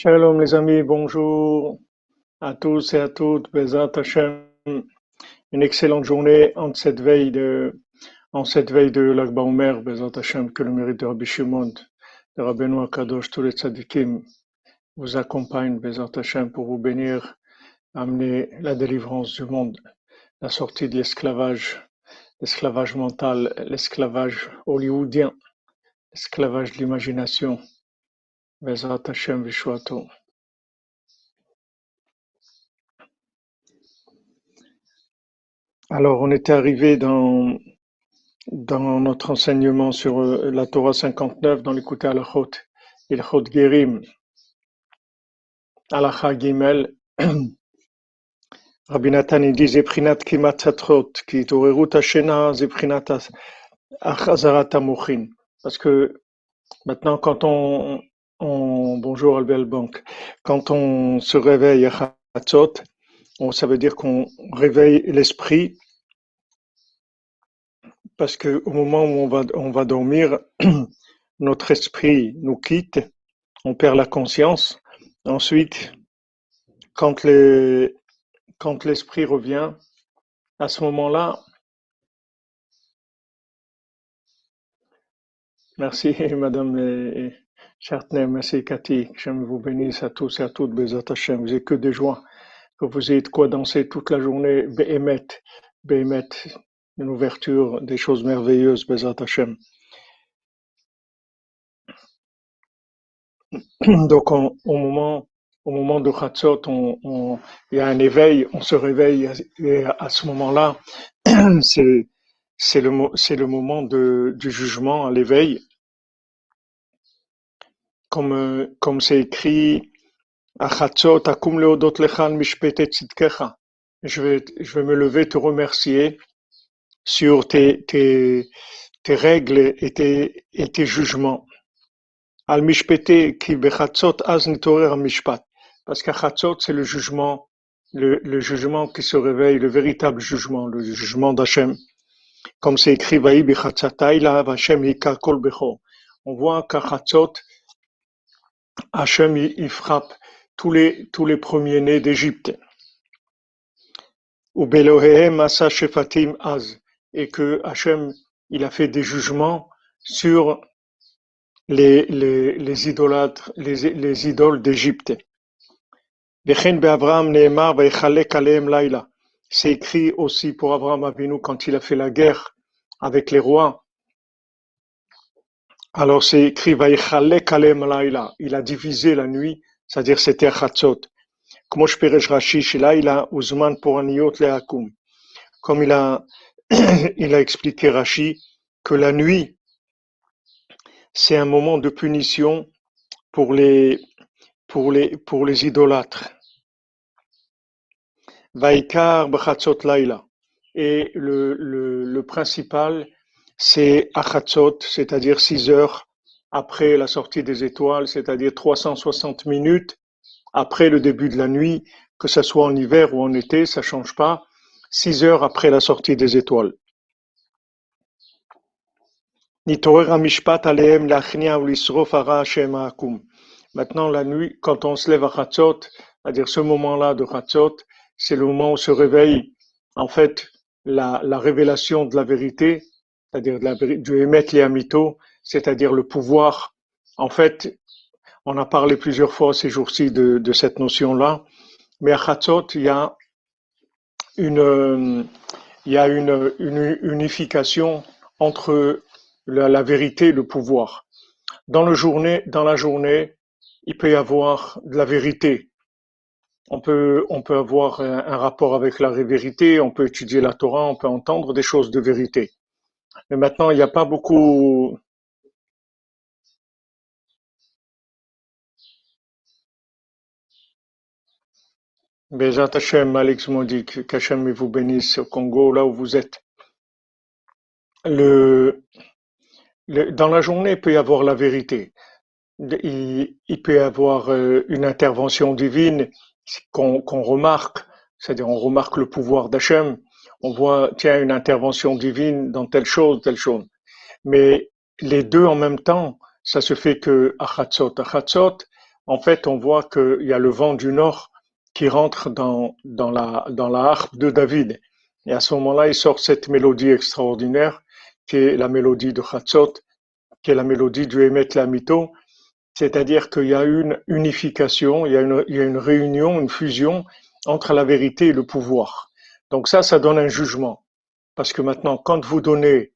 Shalom les amis, bonjour à tous et à toutes. Bezat Hashem, une excellente journée en cette veille de, en cette veille de. Bezat Hashem, que le mérite de Rabbi Shimon, de Rabbeinu Akadosh, tous les tzadikim vous accompagnent. Bezat Hashem pour vous bénir, amener la délivrance du monde, la sortie de l'esclavage, l'esclavage mental, l'esclavage hollywoodien, l'esclavage de l'imagination. Alors, on était arrivé dans, dans notre enseignement sur euh, la Torah 59, dans l'écouté Alachot, Ilchot Gerim, Alacha Gimel. Rabbi Nathan il dit Zeprinat Kimatzatrot, qui Torerut Hashena, Zeprinat Achazarat Amochin. Parce que maintenant, quand on, on bonjour Albert Bank, quand on se réveille à Chatzot, on- ça veut dire qu'on réveille l'esprit parce que au moment où on va, dormir, notre esprit nous quitte, on perd la conscience. Ensuite, quand les, quand l'esprit revient, à ce moment-là, merci Madame merci Cathy, que vous bénisse à tous et à toutes, Bezat Hashem, vous n'avez que des joies, que vous ayez de quoi danser toute la journée, Behemet, Behemet, une ouverture, des choses merveilleuses, Bezat Hashem. Donc, on- au moment, au moment de on- il y a un éveil, on se réveille, et à ce moment-là, c'est, le, le moment de, du jugement, à l'éveil, comme, euh, comme c'est écrit. Je vais, je vais me lever, te remercier sur tes, tes, tes règles et tes, et tes jugements. Parce qu'à chatzot, c'est le jugement, le, le jugement qui se réveille, le véritable jugement, le jugement d'Hachem. Comme c'est écrit. On voit qu'à chatzot, Hachem, il, il frappe tous les, premiers-nés d'Égypte. Et que Hachem, il a fait des jugements sur les, idolâtres, les, les idoles d'Égypte. C'est écrit aussi pour Abraham Avinu quand il a fait la guerre avec les rois. Alors c'est écrit Kalem Laila. Il a divisé la nuit, c'est-à-dire c'était Khatzot. Comment je peux Rachish Laila Ouzman pour un yot le Hakum. Comme il a, il a expliqué Rashi que la nuit, c'est un moment de punition pour les, pour les, pour les idolâtres. Vaikar Bhatsot Laila. Et le, le principal, c'est achatzot, c'est-à-dire 6 heures après la sortie des étoiles, c'est-à-dire 360 minutes après le début de la nuit, que ce soit en hiver ou en été, ça change pas. 6 heures après la sortie des étoiles. Maintenant, la nuit, quand on se lève à Chatzot, c'est-à-dire ce moment-là de Chatzot, c'est le moment où se réveille, en fait, la révélation de la vérité, c'est-à-dire du Emet Liamito, c'est-à-dire le pouvoir. En fait, on a parlé plusieurs fois ces jours-ci de, cette notion-là, mais à Chatzot, il y a une, unification entre la, vérité et le pouvoir. Dans, le journée, dans la journée, il peut y avoir de la vérité. On peut, avoir un rapport avec la vérité, on peut étudier la Torah, on peut entendre des choses de vérité. Mais maintenant, il n'y a pas beaucoup. Bezat Hashem, Alex que- qu'Hachem vous bénisse au Congo, là où vous êtes. Le, dans la journée, il peut y avoir la vérité. Il, peut y avoir euh, une intervention divine qu'on qu'on remarque, c'est-à-dire on remarque le pouvoir d'Hachem, on voit, tiens, une intervention divine dans telle chose, telle chose. Mais les deux en même temps, ça se fait que à Chatzot. À en fait, on voit qu'il y a le vent du nord qui rentre dans, dans, la, dans la harpe de David. Et à ce moment-là, il sort cette mélodie extraordinaire, qui est la mélodie de Chatzot, qui est la mélodie du Emet Lamito, c'est-à-dire qu'il y a une unification, il y a une, il y a une réunion, une fusion entre la vérité et le pouvoir. Donc ça, ça donne un jugement. Parce que maintenant, quand vous donnez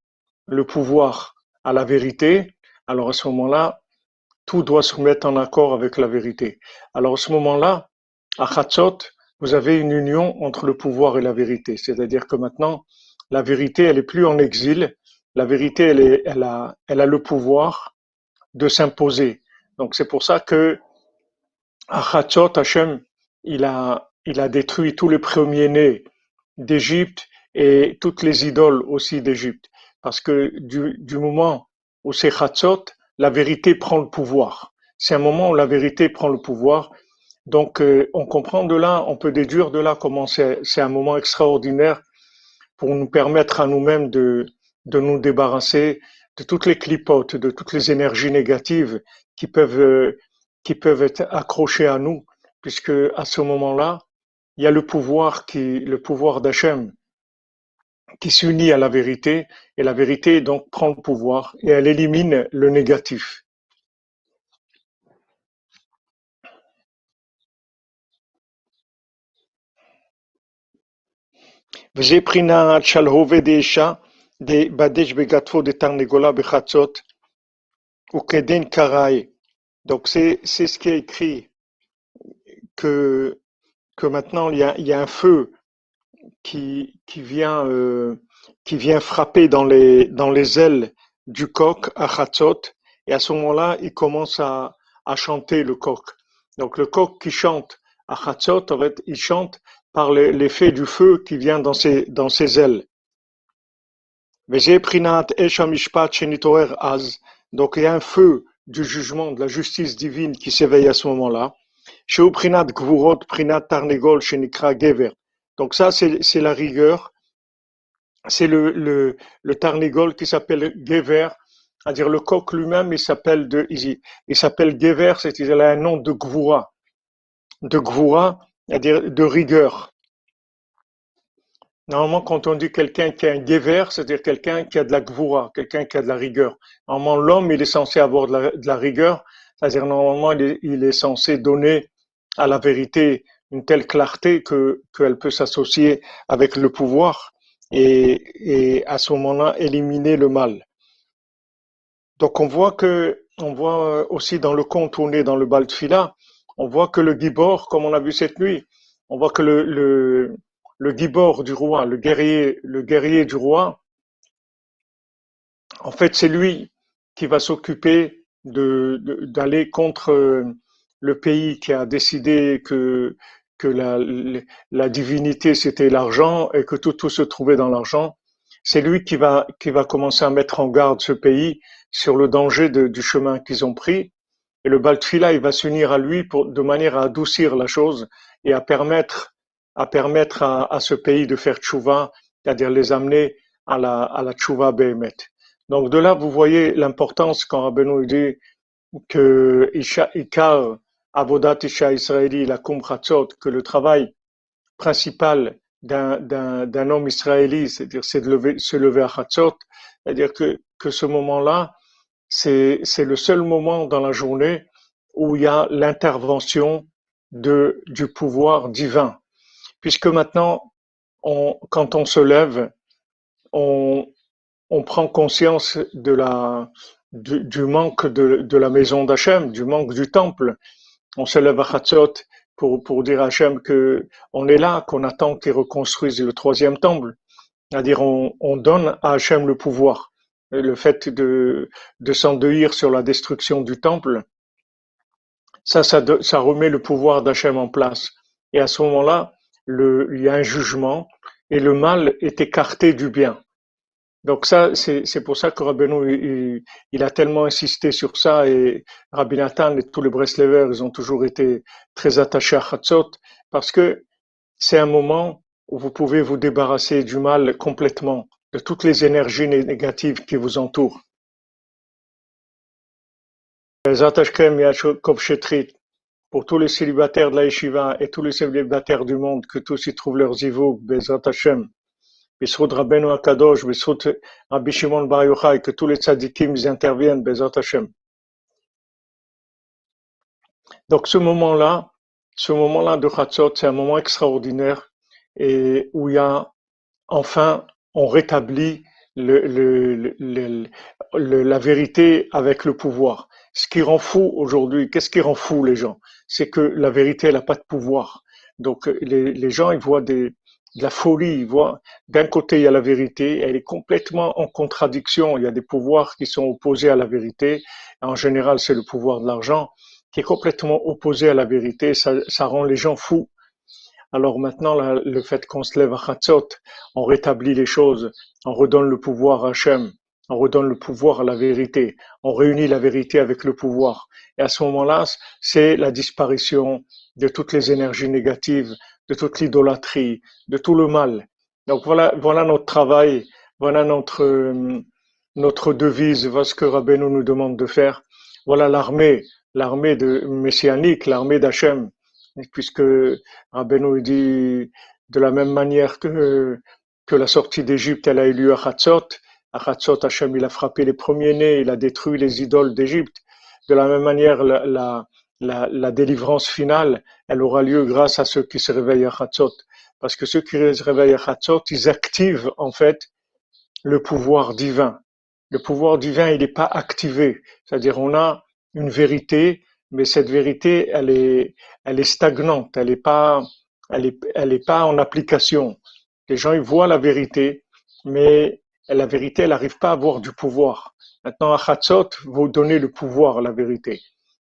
le pouvoir à la vérité, alors à ce moment-là, tout doit se mettre en accord avec la vérité. Alors à ce moment-là, à Chatzot, vous avez une union entre le pouvoir et la vérité. C'est-à-dire que maintenant, la vérité, elle est plus en exil. La vérité, elle, est, elle, a, elle a le pouvoir de s'imposer. Donc c'est pour ça que à Chatzot, Hachem, il a, il a détruit tous les premiers-nés d'Égypte et toutes les idoles aussi d'Égypte. Parce que du, du moment où c'est Chatzot, la vérité prend le pouvoir. C'est un moment où la vérité prend le pouvoir. Donc, euh, on comprend de là, on peut déduire de là comment c'est un moment extraordinaire pour nous permettre à nous-mêmes de, de nous débarrasser de toutes les clipotes, de toutes les énergies négatives qui peuvent, euh, qui peuvent être accrochées à nous, puisque à ce moment-là, il y a le pouvoir qui, le pouvoir d'Hachem qui s'unit à la vérité et la vérité donc prend le pouvoir et elle élimine le négatif. Donc c'est ce qui est écrit que que maintenant il y a, il y a un feu qui, vient euh, qui vient frapper dans les dans les ailes du coq à Chatzot et à ce moment-là il commence à, à chanter le coq. Donc le coq qui chante à Chatzot, en fait, il chante par l'effet du feu qui vient dans ses dans ses ailes. Donc il y a un feu du jugement, de la justice divine qui s'éveille à ce moment-là. Donc ça, c'est la rigueur. C'est le, le, tarnigol qui s'appelle Gever, c'est-à-dire le coq lui-même, il s'appelle de, il, s'appelle Gever, c'est-à-dire un nom de Gvoura. De Gvoura, c'est-à-dire de rigueur. Normalement, quand on dit quelqu'un qui a un Gever, c'est-à-dire quelqu'un qui a de la Gvoura, quelqu'un qui a de la rigueur. Normalement, l'homme, il est censé avoir de la, rigueur, c'est-à-dire normalement, il est censé donner à la vérité une telle clarté que qu'elle peut s'associer avec le pouvoir et, et à ce moment-là éliminer le mal. Donc on voit que on voit aussi dans le conte est dans le Baltfila, on voit que le Gibor, comme on a vu cette nuit, on voit que le, le, le Gibor du roi, le guerrier, le guerrier du roi, en fait c'est lui qui va s'occuper de d'aller contre le pays qui a décidé que que la, la divinité c'était l'argent et que tout, tout se trouvait dans l'argent, c'est lui qui va, qui va commencer à mettre en garde ce pays sur le danger du chemin qu'ils ont pris. Et le Baltfila, il va s'unir à lui pour, de manière à adoucir la chose et à permettre, à permettre à, à ce pays de faire tchouva, c'est-à-dire les amener à la, à la tchouva Behemet. Donc de là, vous voyez l'importance quand Rabbeinu dit que Ikar, Avodat Isha Israéli, la Kumchatzot, que le travail principal d'un, homme israélite, c'est-à-dire c'est de se lever à Chatzot, c'est-à-dire que, que ce moment-là, c'est, le seul moment dans la journée où il y a l'intervention de, du pouvoir divin. Puisque maintenant, quand on se lève, on, on prend conscience de la, du, du manque de, de la maison d'Hachem, du manque du temple, on se lève à Chatzot pour, pour dire à Hachem que on est là, qu'on attend qu'il reconstruise le troisième temple. C'est-à-dire, on, on donne à Hachem le pouvoir. le fait de, de s'endeuillir sur la destruction du temple, ça, ça, ça remet le pouvoir d'Hachem en place. Et à ce moment-là, le, il y a un jugement et le mal est écarté du bien. Donc ça, c'est pour ça que Rabbeinu, il, il, a tellement insisté sur ça et Rabbi Nathan et tous les Breslevers, ils ont toujours été très attachés à Chatzot parce que c'est un moment où vous pouvez vous débarrasser du mal complètement, de toutes les énergies négatives qui vous entourent. pour tous les célibataires de la yeshiva et tous les célibataires du monde, que tous y trouvent leur zivou, Bezrat Hashem, Bisrut Rabbeinu Akadosh, Rabbi Shimon Bar Yochai, que tous les tzadikim interviennent, Bezrat Hashem. Donc ce moment-là, ce moment-là de Chatzot, c'est un moment extraordinaire et où il y a enfin, on rétablit la vérité avec le pouvoir. Ce qui rend fou aujourd'hui, qu'est-ce qui rend fou les gens? C'est que la vérité, elle n'a pas de pouvoir. Donc les gens, ils voient des, de la folie, d'un côté il y a la vérité, elle est complètement en contradiction. Il y a des pouvoirs qui sont opposés à la vérité. En général, c'est le pouvoir de l'argent qui est complètement opposé à la vérité. Ça, ça rend les gens fous. Alors maintenant, le fait qu'on se lève à Chatzot, on rétablit les choses, on redonne le pouvoir à Hachem, on redonne le pouvoir à la vérité, on réunit la vérité avec le pouvoir. Et à ce moment-là, c'est la disparition de toutes les énergies négatives, de toute l'idolâtrie, de tout le mal. Donc voilà, voilà notre travail, voilà notre, notre devise, voilà ce que Rabbeinu nous demande de faire. Voilà l'armée, l'armée de messianique, l'armée d'Hachem puisque Rabbeinu dit de la même manière que, que la sortie d'Égypte, elle a eu lieu à Hatzot. À Hatzot, Hachem, il a frappé les premiers-nés, il a détruit les idoles d'Égypte. De la même manière, la, la, la, délivrance finale, elle aura lieu grâce à ceux qui se réveillent à Hatzot. Parce que ceux qui se réveillent à Hatzot, ils activent en fait le pouvoir divin. Le pouvoir divin, il n'est pas activé. C'est-à-dire, on a une vérité mais cette vérité, elle est, elle est stagnante, elle n'est pas, elle est, elle pas en application. Les gens, ils voient la vérité, mais la vérité, elle n'arrive pas à avoir du pouvoir. Maintenant, Achatzot, vous donnez le pouvoir à la vérité.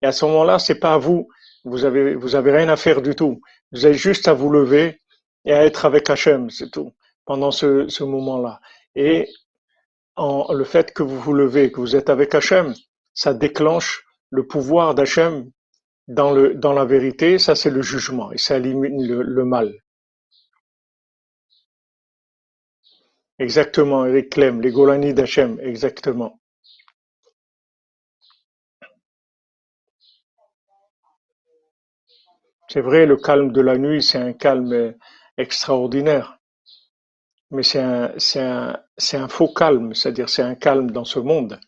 Et à ce moment-là, c'est pas à vous. Vous avez, vous avez rien à faire du tout. Vous avez juste à vous lever et à être avec Hachem, c'est tout, pendant ce, ce moment-là. Et en, le fait que vous vous levez, que vous êtes avec Hachem, ça déclenche le pouvoir d'Hachem dans, le, dans la vérité, ça c'est le jugement et ça élimine le, mal. Exactement, Eric Clem, les Golani d'Hachem, exactement. C'est vrai, le calme de la nuit, c'est un calme extraordinaire. Mais c'est un, faux calme, c'est-à-dire c'est un calme dans ce monde.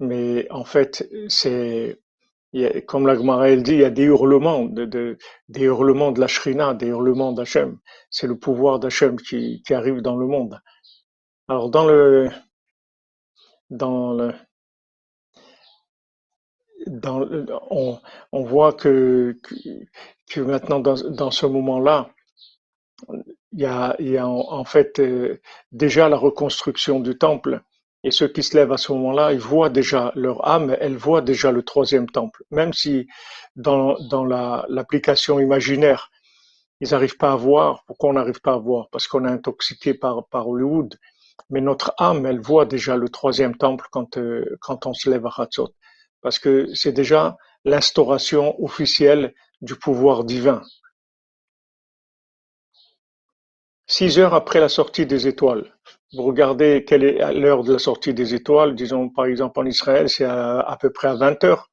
Mais en fait, c'est comme la Gemara dit, il y a des hurlements, de, de, des hurlements de la Shrina, des hurlements d'Hachem. C'est le pouvoir d'Hachem qui, arrive dans le monde. Alors dans le on, voit que, maintenant dans, ce moment-là, il y a, en, fait euh, déjà la reconstruction du temple et ceux qui se lèvent à ce moment-là, ils voient déjà leur âme, elle voit déjà le troisième temple. Même si dans, l'application imaginaire, ils n'arrivent pas à voir. Pourquoi on n'arrive pas à voir? Parce qu'on est intoxiqué par, par Hollywood. Mais notre âme, elle voit déjà le troisième temple quand, euh, quand on se lève à Hatzot. Parce que c'est déjà l'instauration officielle du pouvoir divin. Six heures après la sortie des étoiles. Vous regardez quelle est l'heure de la sortie des étoiles, disons par exemple en Israël, c'est à, peu près à 20 heures.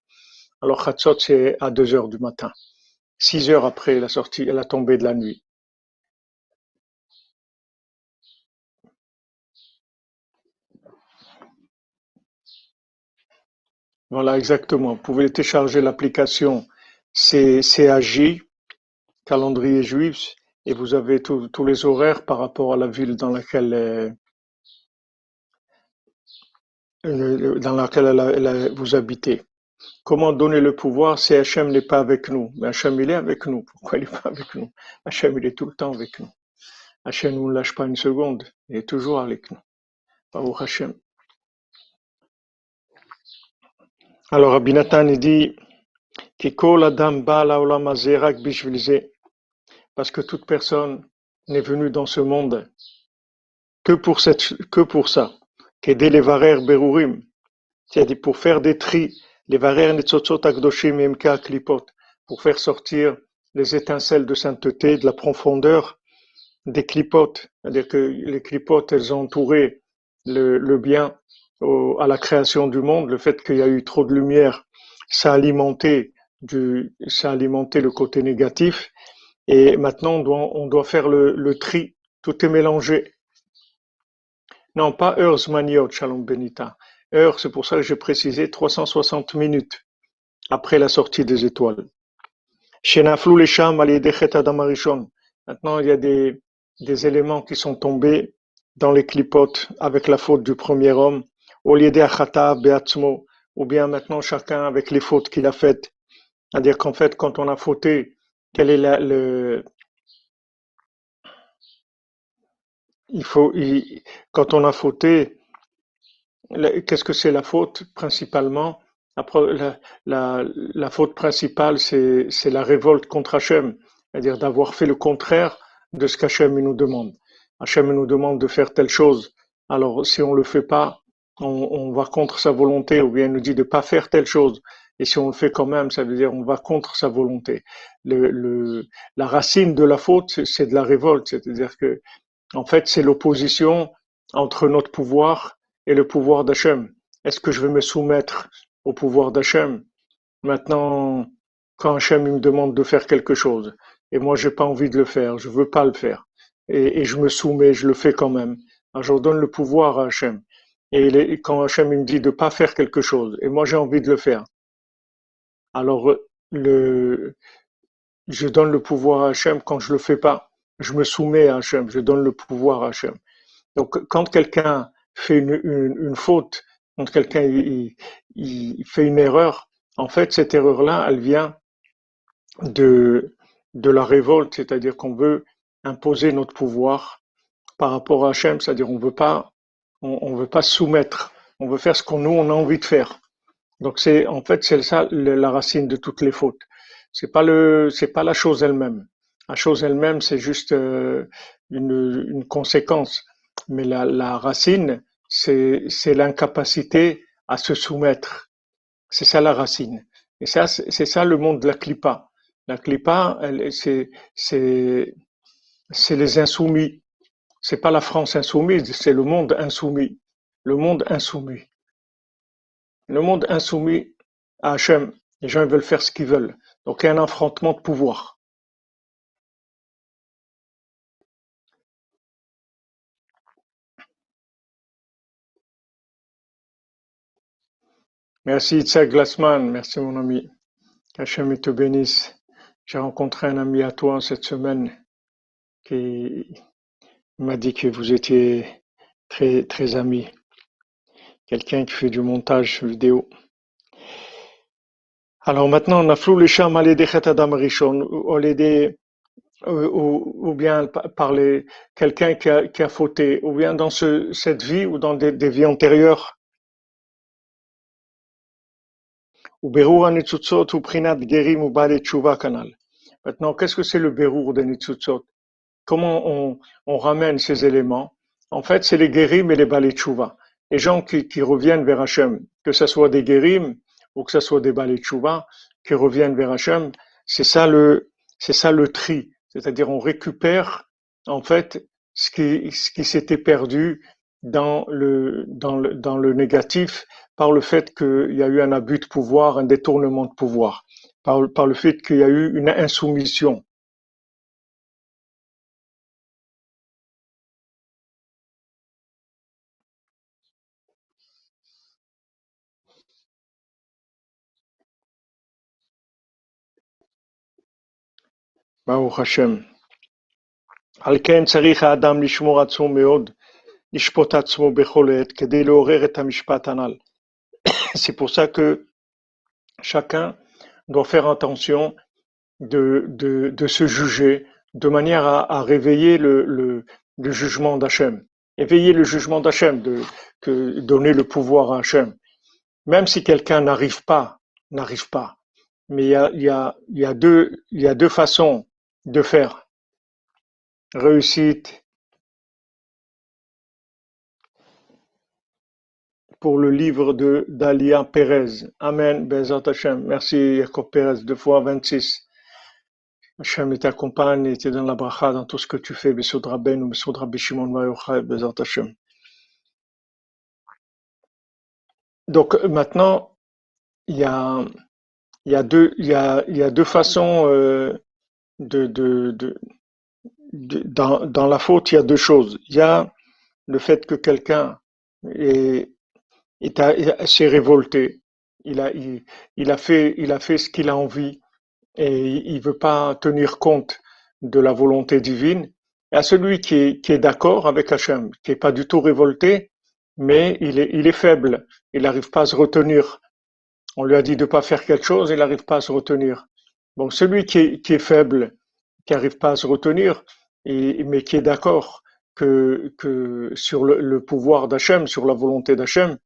Alors Chatzot, c'est à 2 heures du matin, 6 heures après la sortie, la tombée de la nuit. Voilà, exactement. Vous pouvez télécharger l'application CAJ, calendrier juif, et vous avez tous les horaires par rapport à la ville dans laquelle euh, laquelle vous habitez. Comment donner le pouvoir si Hachem n'est pas avec nous? Mais Hachem, il est avec nous. Pourquoi il n'est pas avec nous? Hachem, il est tout le temps avec nous. Hachem ne lâche pas une seconde. Il est toujours avec nous. Baruch Hachem. Alors Rabbi Nathan il dit parce que toute personne n'est venue dans ce monde que pour, cette, que pour ça. Qu'aider les varer berurim, c'est-à-dire pour faire des tris, les varer netzotzot klipot, pour faire sortir les étincelles de sainteté de la profondeur des clipotes. C'est-à-dire que les clipotes, elles ont entouré le bien au, à la création du monde, le fait qu'il y a eu trop de lumière, ça a alimenté du, ça alimentait le côté négatif. Et maintenant, on doit, on doit faire le, le tri. Tout est mélangé. Non, pas heures maniot, Shalom Benita. Heure, c'est pour ça que j'ai précisé 360 minutes après la sortie des étoiles. Les Maintenant, il y a des, des éléments qui sont tombés dans les clipotes avec la faute du premier homme, au lieu beatzmo, ou bien maintenant chacun avec les fautes qu'il a faites. C'est-à-dire qu'en fait, quand on a fauté, quel est la, le, il faut, quand on a fauté, qu'est-ce que c'est la faute principalement? La, la, la, faute principale, c'est la révolte contre Hachem, c'est-à-dire d'avoir fait le contraire de ce qu'Hachem nous demande. Hachem nous demande de faire telle chose. Alors, si on le fait pas, on, on va contre sa volonté, ou bien il nous dit de pas faire telle chose. Et si on le fait quand même, ça veut dire on va contre sa volonté. Le, le, la racine de la faute, c'est de la révolte, c'est-à-dire que, en fait, c'est l'opposition entre notre pouvoir et le pouvoir d'Hachem. Est-ce que je vais me soumettre au pouvoir d'Hachem? Maintenant, quand Hachem me demande de faire quelque chose, et moi j'ai pas envie de le faire, je veux pas le faire, et, et je me soumets, je le fais quand même. Alors je donne le pouvoir à Hachem. Et quand Hachem me dit de pas faire quelque chose, et moi j'ai envie de le faire, alors je donne le pouvoir à Hachem quand je le fais pas. Je me soumets à Hachem, je donne le pouvoir à Hachem. Donc quand quelqu'un fait une, faute, quand quelqu'un fait une erreur, en fait cette erreur-là, elle vient de, la révolte, c'est-à-dire qu'on veut imposer notre pouvoir par rapport à Hachem, c'est-à-dire on veut pas, on, on, veut pas soumettre, on veut faire ce qu'on nous on a envie de faire. Donc c'est en fait c'est ça la racine de toutes les fautes. C'est pas le, c'est pas la chose elle-même. La chose elle-même c'est juste euh, une, une conséquence, mais la, la racine c'est c'est l'incapacité à se soumettre. C'est ça la racine. Et ça c'est ça le monde de la clipa. La clipa, c'est c'est c'est les insoumis. C'est pas la France insoumise, c'est le monde insoumis. Le monde insoumis. Le monde insoumis à Hachem. Les gens veulent faire ce qu'ils veulent. Donc il y a un affrontement de pouvoir. Merci Itzhak Glassman, merci mon ami. Qu'Hachem te bénisse. J'ai rencontré un ami à toi cette semaine qui m'a dit que vous étiez très, très amis. Quelqu'un qui fait du montage vidéo. Alors maintenant, on a flou les chams adam rishon, ou, bien par quelqu'un qui a, qui a fauté, ou bien dans ce, cette vie ou dans des, des vies antérieures. Maintenant, qu'est-ce que c'est le berur des nitzutzot? Comment on, on ramène ces éléments? En fait, c'est les guérim et les balais Les gens qui, qui reviennent vers Hachem, que ce soit des guérim ou que ce soit des balais qui reviennent vers Hachem, c'est ça le, c'est ça le tri. C'est-à-dire, on récupère, en fait, ce qui, ce qui s'était perdu dans le, dans le, dans le négatif par le fait qu'il y a eu un abus de pouvoir, un détournement de pouvoir, par, par le fait qu'il y a eu une insoumission. ברוך השם. על כן צריך האדם לשמור עצמו מאוד, לשפוט עצמו בכל עת, כדי לעורר את המשפט הנ"ל. C'est pour ça que chacun doit faire attention de, de, de se juger de manière à, à réveiller le, le, le jugement d'Hachem. Éveiller le jugement d'Hachem, de, que donner le pouvoir à Hachem. Même si quelqu'un n'arrive pas, n'arrive pas. Mais il y a, il y, a, il y, a deux, il y a deux façons de faire. Réussite pour le livre de Dalia Pérez. Amen, Bezat Hashem. Merci Jacob Pérez, deux fois 26. Hashem t'accompagne et te donne la bracha dans tout ce que tu fais. Besod Rabbeinu, Besod Rabbi Hashem. Donc maintenant, il y a y a deux, y a, y a deux façons euh, de, dans, la faute, il y a deux choses. Il y a le fait que quelqu'un est, s'est révolté. Il a, fait, il a fait ce qu'il a envie et il veut pas tenir compte de la volonté divine. Et à celui qui est, d'accord avec Hachem, qui est pas du tout révolté, mais il est, il est faible. Il n'arrive pas à se retenir. On lui a dit de pas faire quelque chose, il n'arrive pas à se retenir. Donc celui qui est, qui est faible, qui n'arrive pas à se retenir, et, mais qui est d'accord que, que sur le, le pouvoir d'Hachem, sur la volonté d'Hachem,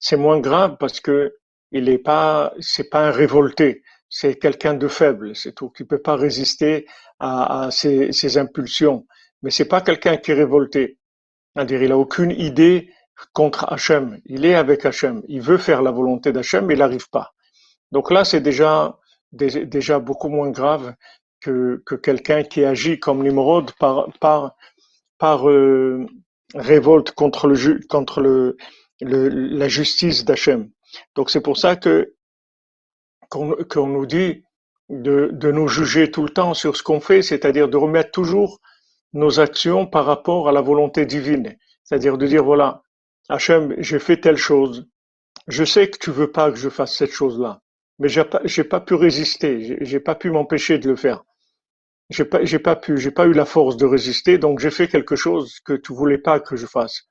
c'est moins grave parce que il est pas, c'est pas un révolté, c'est quelqu'un de faible, c'est tout, qui peut pas résister à, à ses, ses impulsions. Mais c'est pas quelqu'un qui est révolté. C'est-à-dire, il a aucune idée contre Hachem. Il est avec Hachem. Il veut faire la volonté d'Hachem, mais il n'arrive pas. Donc là, c'est déjà, déjà beaucoup moins grave que, que quelqu'un qui agit comme Nimrod par, par, par euh, révolte contre, le, contre le, la justice d'Hachem. Donc c'est pour ça que qu'on qu'on nous dit de, de nous juger tout le temps sur ce qu'on fait, c'est-à-dire de remettre toujours nos actions par rapport à la volonté divine. C'est-à-dire de dire, voilà, Hachem, j'ai fait telle chose, je sais que tu veux pas que je fasse cette chose-là, mais j'ai pas, j'ai pas pu résister, j'ai pas pu m'empêcher de le faire. J'ai pas, j'ai pas pu, j'ai pas eu la force de résister, donc j'ai fait quelque chose que tu voulais pas que je fasse.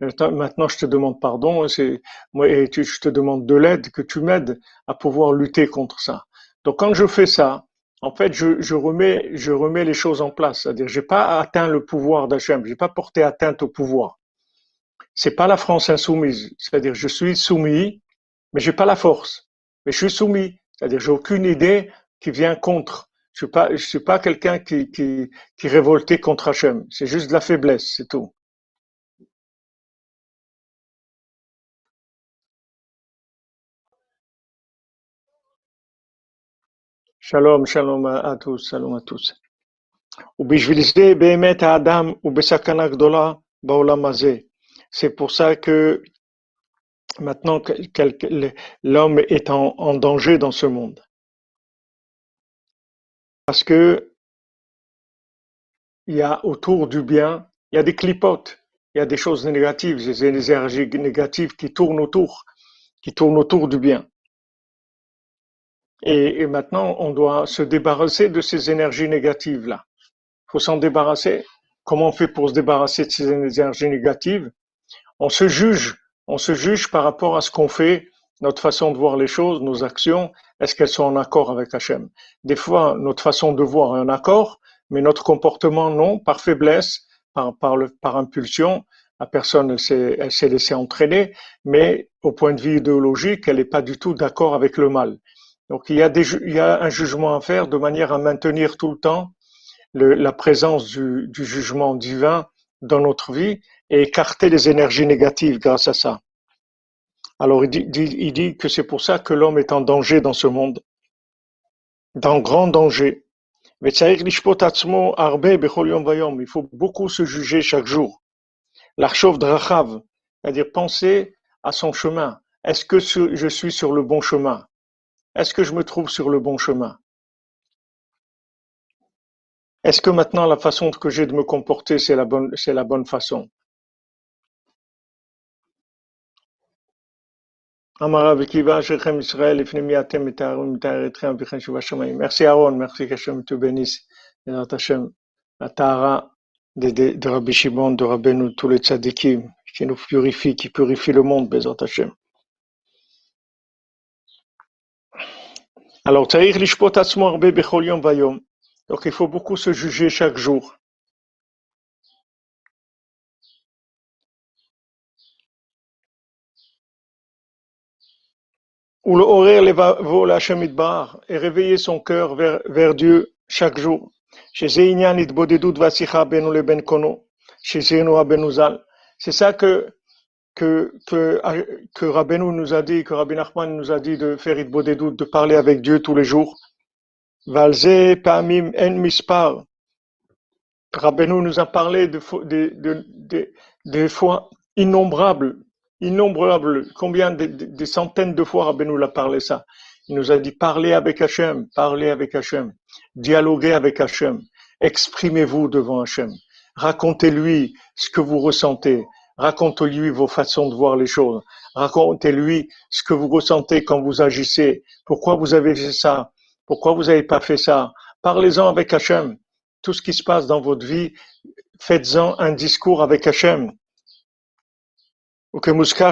Maintenant, je te demande pardon, c'est, moi, et tu- je te demande de l'aide, que tu m'aides à pouvoir lutter contre ça. Donc, quand je fais ça, en fait, je, je remets, je remets les choses en place. C'est-à-dire, j'ai pas atteint le pouvoir d'Hachem, j'ai pas porté atteinte au pouvoir. C'est pas la France insoumise. C'est-à-dire, je suis soumis, mais j'ai pas la force mais je suis soumis. C'est-à-dire, j'ai aucune idée qui vient contre. Je suis pas, je suis pas quelqu'un qui, qui, qui révolté contre Hachem. C'est juste de la faiblesse, c'est tout. Shalom, shalom à tous, shalom à tous. C'est pour ça que maintenant l'homme est en, en danger dans ce monde. Parce que il y a autour du bien, il y a des clipotes, il y a des choses négatives, des énergies négatives qui tournent autour, qui tournent autour du bien. Et, et maintenant, on doit se débarrasser de ces énergies négatives-là. Il faut s'en débarrasser. Comment on fait pour se débarrasser de ces énergies négatives? On se juge, on se juge par rapport à ce qu'on fait, notre façon de voir les choses, nos actions, est-ce qu'elles sont en accord avec Hachem? Des fois, notre façon de voir est en accord, mais notre comportement non, par faiblesse, par, par, impulsion. La personne, elle s'est, laissée entraîner, mais au point de vue idéologique, elle n'est pas du tout d'accord avec le mal. Donc il y, a un jugement à faire de manière à maintenir tout le temps la présence du jugement divin dans notre vie et écarter les énergies négatives grâce à ça. Alors il dit, il dit que c'est pour ça que l'homme est en danger dans ce monde, dans grand danger. Il faut beaucoup se juger chaque jour. L'archov drachav, c'est-à-dire penser à son chemin. Est-ce que je suis sur le bon chemin? Est-ce que je me trouve sur le bon chemin? Est-ce que maintenant la façon que j'ai de me comporter, c'est la, bonne, c'est la bonne façon? אמר רבי עקיבא, אשריכם ישראל, לפני מי אתם מתארים מתאר אתכם וכן שוב השמיים. Merci Aaron, merci qu'Hachem te bénisse. Bézat Hashem, la Tahara de, de, de Rabbi Shimon, de Rabbeinu, tous les tzadikim, qui nous purifient, qui purifient le monde, Bézat Hashem. Alors, צריך לשפוט עצמו הרבה בכל יום ויום. Donc, il faut beaucoup se juger chaque jour. et réveiller son cœur vers, vers Dieu chaque jour. Ben C'est ça que, que, que, que Rabbeinu nous a dit, que Rabbi Nachman nous a dit de faire Itbodedout, de parler avec Dieu tous les jours. Valze Pamim En Mispar. Rabbeinu nous a parlé de, de, de, de, de fois innombrables innombrables. Combien de, de- centaines de fois Rabbeinu l'a parlé ça. Il nous a dit parlez avec Hachem, parlez avec Hachem, dialoguez avec Hachem, exprimez-vous devant Hachem, racontez-lui ce que vous ressentez, racontez-lui vos façons de voir les choses, racontez-lui ce que vous ressentez quand vous agissez, pourquoi vous avez fait ça, pourquoi vous n'avez pas fait ça? Parlez-en avec Hachem. Tout ce qui se passe dans votre vie, faites-en un discours avec Hachem. Comme c'est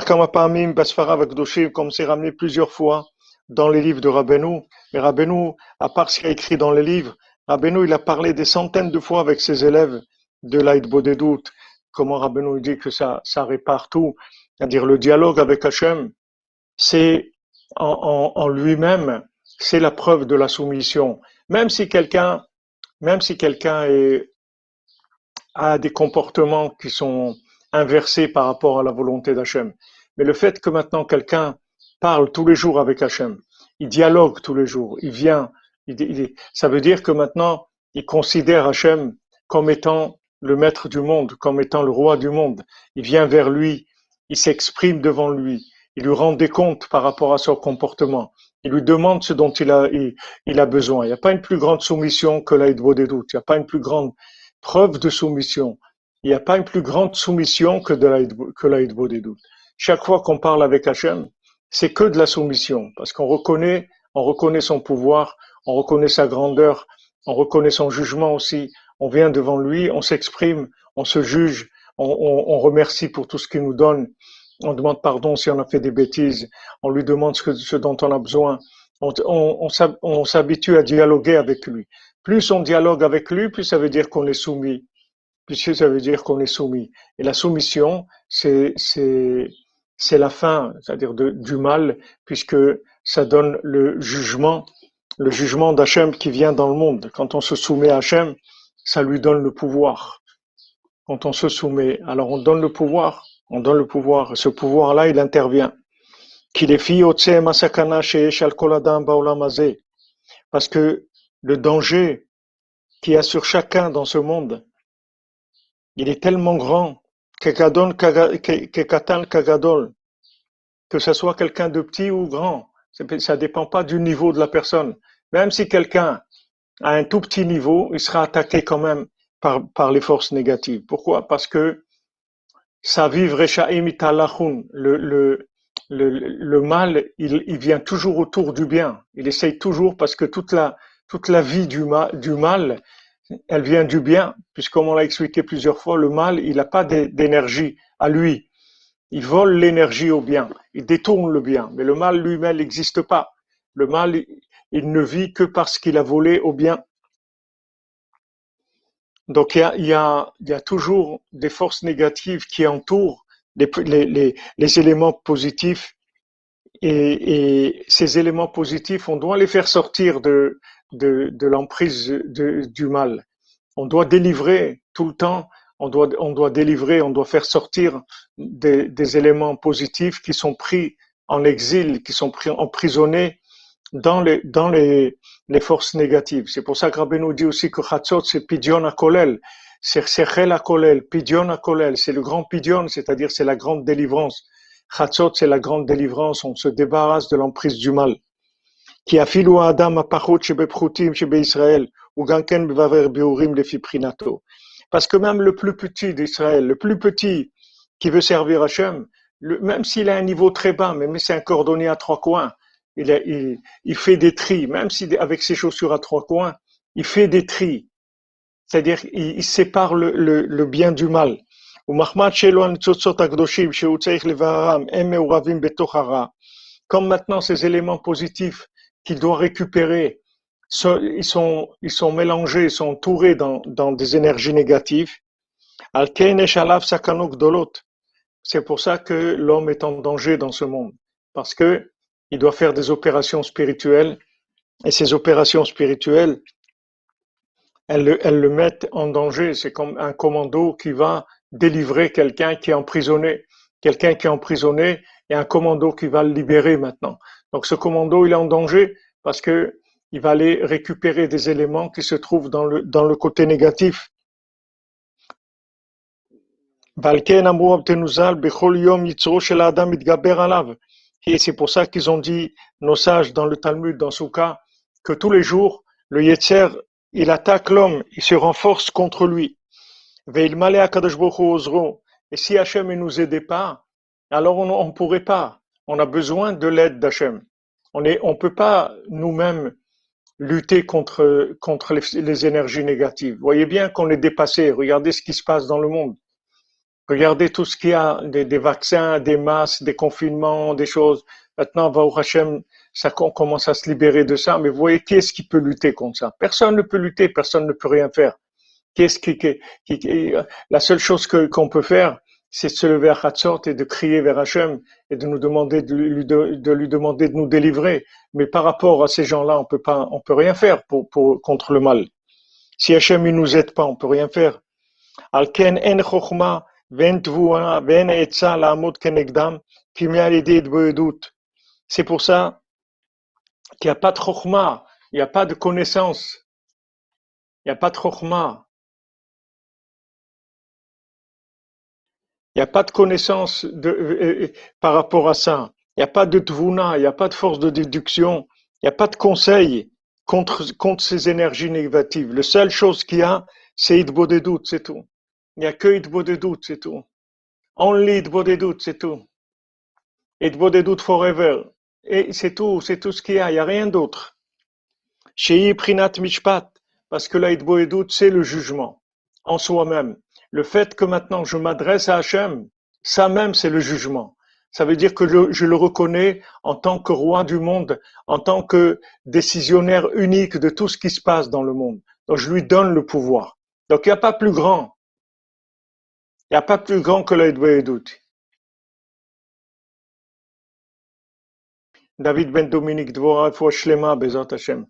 ramené plusieurs fois dans les livres de Rabbeinu. Mais Rabbeinu, à part ce qu'il a écrit dans les livres, Rabbeinu, il a parlé des centaines de fois avec ses élèves de l'Aïd doutes. Comment Rabbeinu dit que ça, ça répare tout. C'est-à-dire le dialogue avec Hachem, c'est en, en, lui-même, c'est la preuve de la soumission. Même si quelqu'un, même si quelqu'un a des comportements qui sont inversé par rapport à la volonté d'Hachem. Mais le fait que maintenant quelqu'un parle tous les jours avec Hachem, il dialogue tous les jours, il vient, ça veut dire que maintenant il considère Hachem comme étant le maître du monde, comme étant le roi du monde. Il vient vers lui, il s'exprime devant lui, il lui rend des comptes par rapport à son comportement. Il lui demande ce dont il a, il, a besoin. Il n'y a pas une plus grande soumission que l'aide des doutes. Il n'y a pas une plus grande preuve de soumission il n'y a pas une plus grande soumission que, de que des doutes. Chaque fois qu'on parle avec Hachem, c'est que de la soumission, parce qu'on reconnaît, on reconnaît son pouvoir, on reconnaît sa grandeur, on reconnaît son jugement aussi. On vient devant lui, on s'exprime, on se juge, on, remercie pour tout ce qu'il nous donne. On demande pardon si on a fait des bêtises. On lui demande ce, ce dont on a besoin. On, on s'habitue à dialoguer avec lui. Plus on dialogue avec lui, plus ça veut dire qu'on est soumis puisque ça veut dire qu'on est soumis. Et la soumission, c'est la fin, c'est-à-dire du mal, puisque ça donne le jugement, le jugement d'Hachem qui vient dans le monde. Quand on se soumet à Hachem, ça lui donne le pouvoir. Quand on se soumet, alors on donne le pouvoir, on donne le pouvoir. Ce pouvoir-là, il intervient. Parce que le danger qu'il y a sur chacun dans ce monde, il est tellement grand, que ce soit quelqu'un de petit ou grand, ça dépend pas du niveau de la personne. Même si quelqu'un a un tout petit niveau, il sera attaqué quand même par, par les forces négatives. Pourquoi? Parce que sa vivre le, le, le, le mal, il, vient toujours autour du bien. Il essaye toujours parce que toute la, toute la vie du mal elle vient du bien, puisqu'on l'a expliqué plusieurs fois, le mal, il n'a pas d'énergie à lui. Il vole l'énergie au bien, il détourne le bien, mais le mal lui-même n'existe pas. Le mal, il ne vit que parce qu'il a volé au bien. Donc il y a, toujours des forces négatives qui entourent les, éléments positifs et, ces éléments positifs, on doit les faire sortir de, de, l'emprise du mal. On doit délivrer tout le temps, on doit, on doit délivrer, on doit faire sortir des, éléments positifs qui sont pris en exil, qui sont pris emprisonnés dans les, dans les, les forces négatives. C'est pour ça que Rabbi nous dit aussi que Chatzot, c'est Pidion Kolel, c'est Sechel Kolel, Pidion Kolel, c'est le grand Pidion, c'est-à-dire c'est la grande délivrance. Chatzot, c'est la grande délivrance, on se débarrasse de l'emprise du mal. Qui a filou Adam chez Israël, ou ganken biurim le Parce que même le plus petit d'Israël, le plus petit qui veut servir Hachem, même s'il a un niveau très bas, même si c'est un cordonnier à trois coins, il, fait des tris, même si avec ses chaussures à trois coins, il fait des tris. C'est-à-dire, il, sépare le, le, bien du mal. Comme maintenant ces éléments positifs qu'il doit récupérer, ils sont, ils sont mélangés, ils sont entourés dans, des énergies négatives. C'est pour ça que l'homme est en danger dans ce monde, parce que il doit faire des opérations spirituelles, et ces opérations spirituelles, elles, elles le mettent en danger. C'est comme un commando qui va délivrer quelqu'un qui est emprisonné. Quelqu'un qui est emprisonné, et un commando qui va le libérer maintenant. Donc ce commando, il est en danger parce que il va aller récupérer des éléments qui se trouvent dans le, dans le côté négatif. Et c'est pour ça qu'ils ont dit nos sages dans le Talmud, dans Souka, que tous les jours, le Yetzer, il attaque l'homme, il se renforce contre lui. Et si Hachem ne nous aidait pas, alors on ne pourrait pas. On a besoin de l'aide d'Hachem. On ne on peut pas nous-mêmes lutter contre, contre les, énergies négatives. Voyez bien qu'on est dépassé. Regardez ce qui se passe dans le monde. Regardez tout ce qu'il y a, des, des, vaccins, des masques, des confinements, des choses. Maintenant, va au Hachem, ça commence à se libérer de ça. Mais vous voyez, qui est-ce qui peut lutter contre ça? Personne ne peut lutter, personne ne peut rien faire. Qu'est-ce qui, qui, qui, la seule chose que qu'on peut faire, c'est de se lever à Hatzot et de crier vers Hachem et de nous demander de lui, de, lui, demander de nous délivrer. Mais par rapport à ces gens-là, on peut pas, on peut rien faire pour, pour contre le mal. Si Hachem ne nous aide pas, on peut rien faire. Alken en chokhma ven ven etza kenegdam C'est pour ça qu'il n'y a pas de chokhma, il n'y a pas de connaissance, il n'y a pas de chokhma. Il n'y a pas de connaissance de, euh, euh, par rapport à ça. Il n'y a pas de tvuna, il n'y a pas de force de déduction, il n'y a pas de conseil contre, contre ces énergies négatives. La seule chose qu'il y a, c'est Idbo des doutes, c'est tout. Il n'y a que Idbo des doutes, c'est tout. Only Idbo des doutes, c'est tout. Idbo des doutes forever. Et c'est tout, c'est tout ce qu'il y a, il n'y a rien d'autre. Chez Prinat Mishpat, parce que là, Idbo des doutes, c'est le jugement en soi-même. Le fait que maintenant je m'adresse à Hachem, ça même c'est le jugement. Ça veut dire que je, le reconnais en tant que roi du monde, en tant que décisionnaire unique de tout ce qui se passe dans le monde. Donc je lui donne le pouvoir. Donc il n'y a pas plus grand. Il n'y a pas plus grand que doute. David Ben Dominique Dvora, Shlema, Bezat Hashem.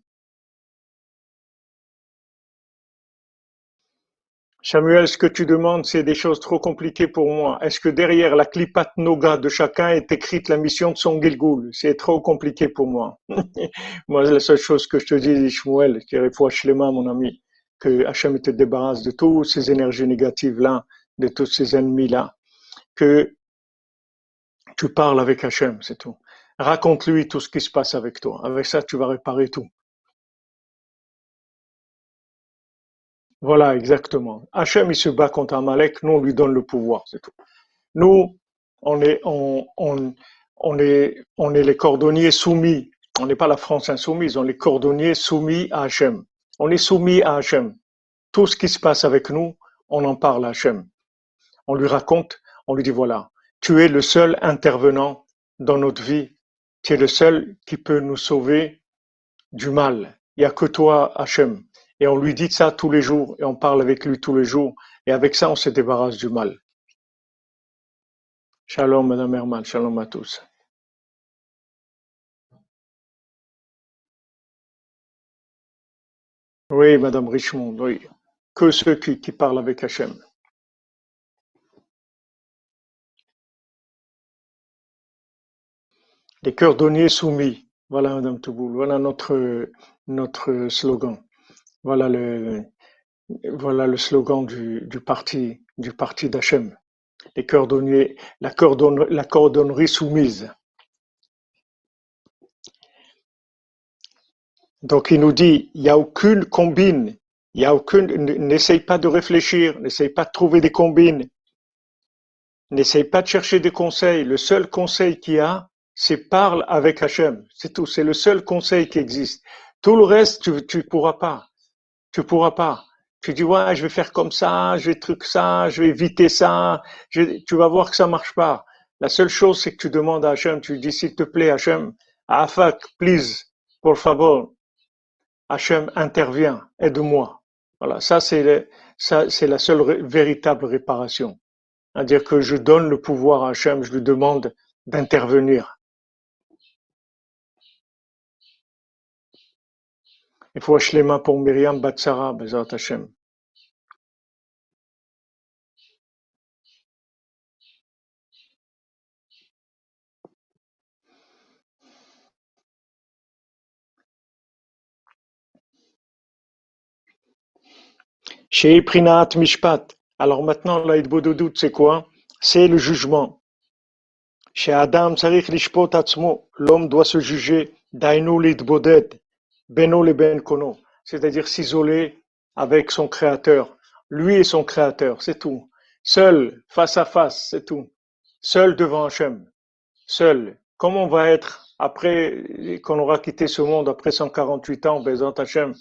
Samuel, ce que tu demandes, c'est des choses trop compliquées pour moi. Est-ce que derrière la klipat noga de chacun est écrite la mission de son Gilgoul C'est trop compliqué pour moi. moi, la seule chose que je te dis, Shmuel, qui est Shlema, mon ami, que Hachem te débarrasse de toutes ces énergies négatives-là, de tous ces ennemis-là, que tu parles avec Hachem, c'est tout. Raconte-lui tout ce qui se passe avec toi. Avec ça, tu vas réparer tout. Voilà, exactement. Hachem, il se bat contre Amalek, nous, on lui donne le pouvoir, c'est tout. Nous, on est, on, on, on, est, on est les cordonniers soumis. On n'est pas la France insoumise, on est les cordonniers soumis à Hachem. On est soumis à Hachem. Tout ce qui se passe avec nous, on en parle à Hachem. On lui raconte, on lui dit voilà, tu es le seul intervenant dans notre vie. Tu es le seul qui peut nous sauver du mal. Il n'y a que toi, Hachem. Et on lui dit ça tous les jours, et on parle avec lui tous les jours, et avec ça, on se débarrasse du mal. Shalom, Madame Herman, shalom à tous. Oui, Madame Richmond, oui. Que ceux qui, parlent avec Hachem. Les cordonniers soumis. Voilà, Madame Touboul. Voilà notre slogan. Voilà le, slogan du, parti, du parti d'Hachem. La, cordonnerie, soumise. Donc il nous dit, il n'y a aucune combine, il a aucune, n'essaye pas de réfléchir, n'essaye pas de trouver des combines, n'essaye pas de chercher des conseils. Le seul conseil qu'il y a, c'est parle avec Hachem. C'est tout, c'est le seul conseil qui existe. Tout le reste, tu ne pourras pas tu pourras pas. Tu dis ouais, je vais faire comme ça, je vais truc ça, je vais éviter ça. tu vas voir que ça marche pas. La seule chose, c'est que tu demandes à Hachem, tu dis s'il te plaît, Hachem, Afak, please, por favor, Hachem, intervient, aide-moi. Voilà, ça c'est ça c'est la seule véritable réparation. C'est-à-dire que je donne le pouvoir à Hachem, je lui demande d'intervenir. Faut mains pour Myriam Batsara, Bezat Hashem. Chez Prinat Mishpat. Alors maintenant, la doute, c'est quoi? C'est le jugement. Chez Adam Sarich Lishpot Atzmo, l'homme doit se juger Dainu boded, beno le ben kono, c'est-à-dire s'isoler avec son créateur. Lui et son créateur, c'est tout. Seul, face à face, c'est tout. Seul devant Hachem. Seul. Comment on va être après qu'on aura quitté ce monde, après 148 ans, Bézant Hachem,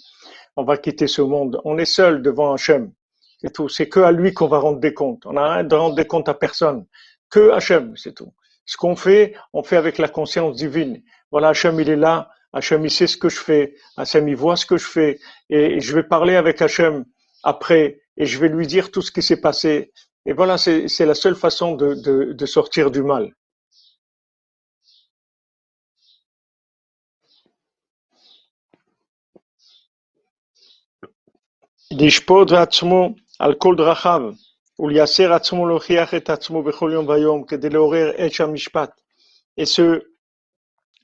on va quitter ce monde. On est seul devant Hachem. C'est tout. C'est que à lui qu'on va rendre des comptes. On a rien de rendre des comptes à personne. Que Hachem, c'est tout. Ce qu'on fait, on fait avec la conscience divine. Voilà, Hachem, il est là. Hachem, il sait ce que je fais. Hachem, il voit ce que je fais. Et je vais parler avec Hachem après et je vais lui dire tout ce qui s'est passé. Et voilà, c'est la seule façon de, sortir du mal. Et ce,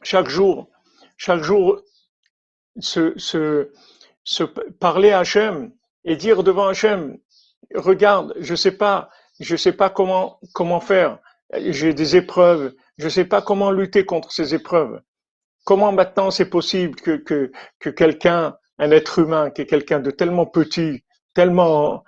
chaque jour, chaque jour, se, se, se parler à Hachem et dire devant Hachem, regarde, je sais pas, je sais pas comment, comment faire. J'ai des épreuves. Je sais pas comment lutter contre ces épreuves. Comment maintenant c'est possible que, que, que quelqu'un, un être humain, qui est quelqu'un de tellement petit, tellement,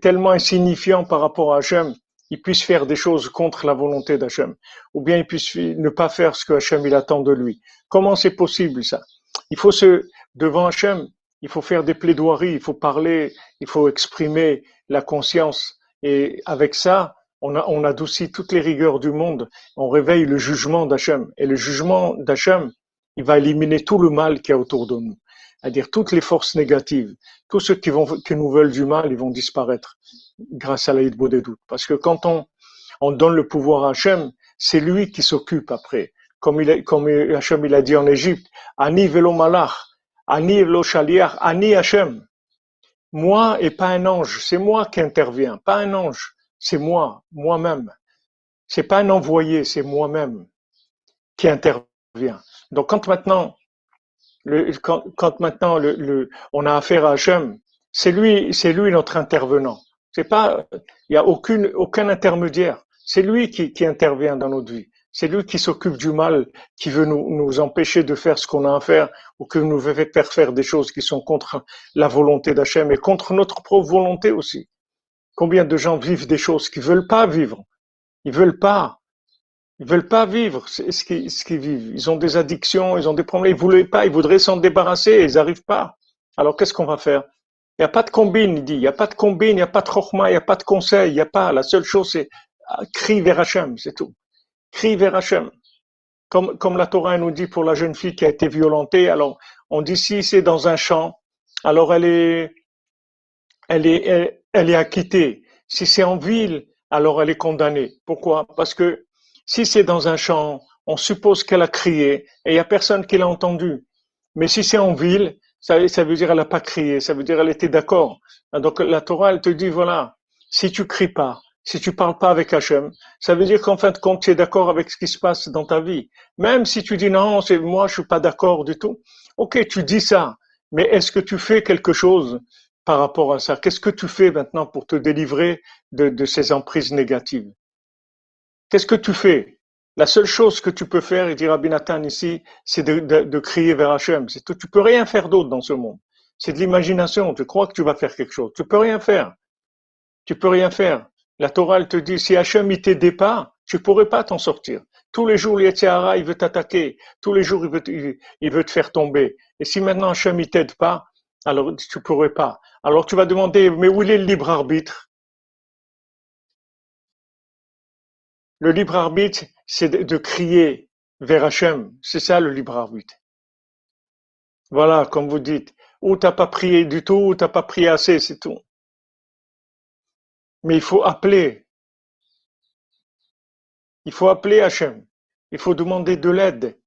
tellement insignifiant par rapport à Hachem, il puisse faire des choses contre la volonté d'Hachem, ou bien il puisse ne pas faire ce que Hachem il attend de lui. Comment c'est possible ça? Il faut se devant Hachem, il faut faire des plaidoiries, il faut parler, il faut exprimer la conscience, et avec ça, on, on adoucit toutes les rigueurs du monde, on réveille le jugement d'Hachem, et le jugement d'Hachem, il va éliminer tout le mal qui y a autour de nous c'est-à-dire toutes les forces négatives, tous ceux qui, vont, qui nous veulent du mal, ils vont disparaître grâce à l'Aïd doutes. Parce que quand on, on donne le pouvoir à Hachem, c'est lui qui s'occupe après. Comme, il, comme Hachem il a dit en Égypte, Ani velo malach, Ani velo shaliach, Ani Hachem. Moi et pas un ange, c'est moi qui interviens, pas un ange, c'est moi, moi-même. C'est pas un envoyé, c'est moi-même qui intervient. Donc quand maintenant le, quand, quand, maintenant le, le, on a affaire à Hachem, c'est lui, c'est lui notre intervenant. C'est pas, il y a aucune, aucun intermédiaire. C'est lui qui, qui intervient dans notre vie. C'est lui qui s'occupe du mal, qui veut nous, nous empêcher de faire ce qu'on a à faire, ou qui nous veut faire faire des choses qui sont contre la volonté d'Hachem et contre notre propre volonté aussi. Combien de gens vivent des choses qu'ils veulent pas vivre? Ils veulent pas. Ils veulent pas vivre ce qu'ils ce vivent. Ils ont des addictions, ils ont des problèmes. Ils voulaient pas, ils voudraient s'en débarrasser, ils n'arrivent pas. Alors qu'est-ce qu'on va faire? Il n'y a pas de combine, il dit. Il n'y a pas de combine, il n'y a pas de chokma, il n'y a pas de conseil, il n'y a pas. La seule chose, c'est ah, crie vers Hachem, c'est tout. Crie vers Hachem. Comme, comme la Torah nous dit pour la jeune fille qui a été violentée. Alors, on dit si c'est dans un champ, alors elle est, elle est, elle est acquittée. Si c'est en ville, alors elle est condamnée. Pourquoi? Parce que si c'est dans un champ, on suppose qu'elle a crié et il n'y a personne qui l'a entendu. Mais si c'est en ville, ça, veut dire qu'elle n'a pas crié, ça veut dire qu'elle était d'accord. Donc la Torah, elle te dit, voilà, si tu cries pas, si tu parles pas avec Hachem, ça veut dire qu'en fin de compte, tu es d'accord avec ce qui se passe dans ta vie. Même si tu dis non, c'est moi, je suis pas d'accord du tout. Ok, tu dis ça, mais est-ce que tu fais quelque chose par rapport à ça? Qu'est-ce que tu fais maintenant pour te délivrer de ces emprises négatives? Qu'est-ce que tu fais? La seule chose que tu peux faire, il dit Rabbi Nathan ici, c'est de, crier vers Hachem. C'est tout. Tu peux rien faire d'autre dans ce monde. C'est de l'imagination. Tu crois que tu vas faire quelque chose. Tu peux rien faire. Tu peux rien faire. La Torah, te dit, si Hachem, il t'aidait pas, tu pourrais pas t'en sortir. Tous les jours, l'Yetzirah, il veut t'attaquer. Tous les jours, il veut, te faire tomber. Et si maintenant Hachem, il t'aide pas, alors tu pourrais pas. Alors tu vas demander, mais où est le libre arbitre? Le libre arbitre, c'est de, crier vers Hachem. C'est ça le libre arbitre. Voilà, comme vous dites. Ou t'as pas prié du tout, ou t'as pas prié assez, c'est tout. Mais il faut appeler. Il faut appeler Hachem. Il faut demander de l'aide.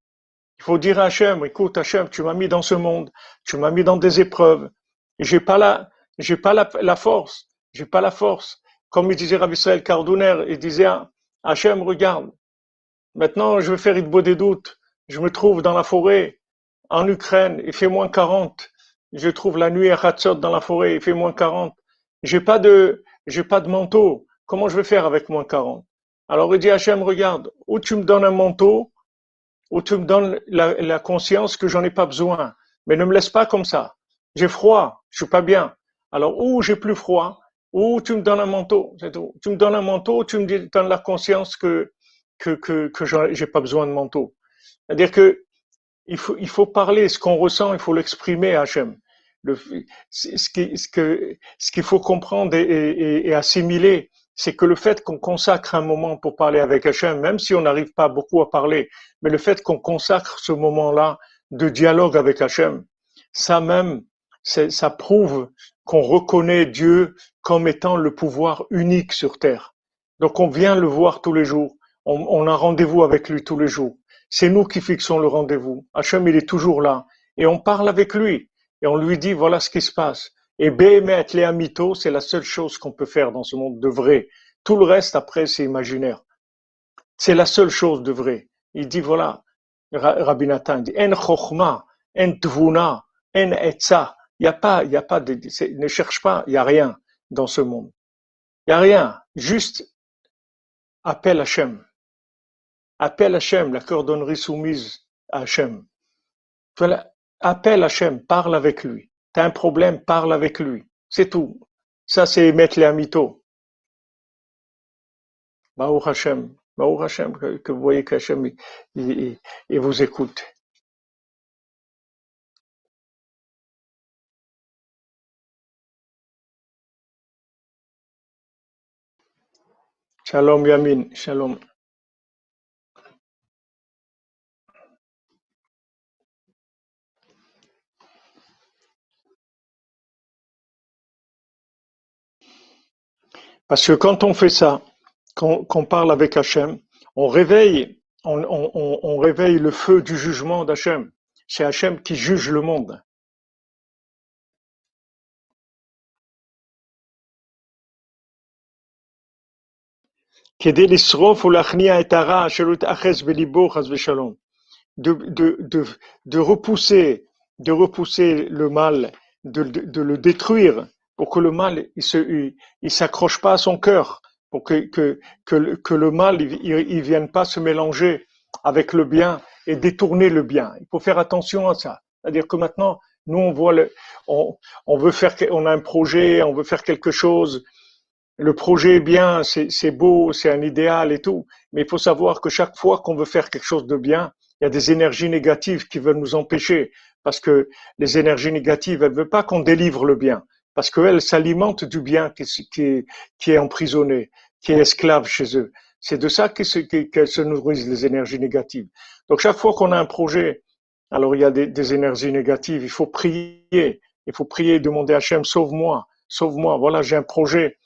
Il faut dire à Hachem, écoute Hachem, tu m'as mis dans ce monde, tu m'as mis dans des épreuves. J'ai pas la, j'ai pas la, la force. J'ai pas la force. Comme il disait Rabbi Israël Cardouner, il disait, Hachem, regarde, maintenant je vais faire une des doutes. Je me trouve dans la forêt, en Ukraine, il fait moins 40. Je trouve la nuit à Hatzot dans la forêt, il fait moins 40. J'ai pas de, j'ai pas de manteau. Comment je vais faire avec moins 40? Alors il dit Hachem, regarde, ou tu me donnes un manteau, ou tu me donnes la, la conscience que j'en ai pas besoin. Mais ne me laisse pas comme ça. J'ai froid, je suis pas bien. Alors, ou j'ai plus froid, ou tu me donnes un manteau, c'est tout. Tu me donnes un manteau, tu me donnes la conscience que, que, que, que j'ai pas besoin de manteau. C'est-à-dire que il faut, il faut parler ce qu'on ressent, il faut l'exprimer à Hachem. Ce qu'il ce que, ce qu'il faut comprendre et, et, et assimiler, c'est que le fait qu'on consacre un moment pour parler avec Hachem, même si on n'arrive pas beaucoup à parler, mais le fait qu'on consacre ce moment-là de dialogue avec Hachem, ça même, ça prouve qu'on reconnaît Dieu comme étant le pouvoir unique sur terre. Donc on vient le voir tous les jours, on, on a rendez-vous avec lui tous les jours. C'est nous qui fixons le rendez-vous. Hachem, il est toujours là. Et on parle avec lui. Et on lui dit, voilà ce qui se passe. Et Béhémet les Amito, c'est la seule chose qu'on peut faire dans ce monde de vrai. Tout le reste, après, c'est imaginaire. C'est la seule chose de vrai. Il dit, voilà, Rabbi Nathan dit, En chokhma, en tvuna, en etza. Il n'y a pas, il y a pas de, ne cherche pas, il n'y a rien dans ce monde. Il n'y a rien. Juste appelle Hachem. Appelle Hachem, la cordonnerie soumise à Hachem. Appelle Hachem, parle avec lui. T'as un problème, parle avec lui. C'est tout. Ça, c'est mettre les amito. Baruch Hashem. Baruch Hashem, que, vous voyez qu'Hachem, il, vous écoute. Shalom Yamin, shalom. Parce que quand on fait ça, quand on parle avec Hachem, on réveille, on, réveille le feu du jugement d'Hachem. C'est Hachem qui juge le monde. De, de, repousser, de repousser le mal, de, le détruire pour que le mal il s'accroche pas à son cœur, pour que que que, que le mal il, il, vienne pas se mélanger avec le bien et détourner le bien. Il faut faire attention à ça. C'est-à-dire que maintenant nous on voit le on, on veut faire on a un projet, on veut faire quelque chose. Le projet est bien, c'est, beau, c'est un idéal et tout, mais il faut savoir que chaque fois qu'on veut faire quelque chose de bien, il y a des énergies négatives qui veulent nous empêcher, parce que les énergies négatives, elles veulent pas qu'on délivre le bien parce qu'elles s'alimentent du bien qui, qui, qui, est emprisonné, qui est esclave chez eux. C'est de ça qu'elles se, nourrissent les énergies négatives. Donc chaque fois qu'on a un projet, alors il y a des, des, énergies négatives, il faut prier, il faut prier, demander à Hachem, sauve-moi, sauve-moi, voilà, j'ai un projet,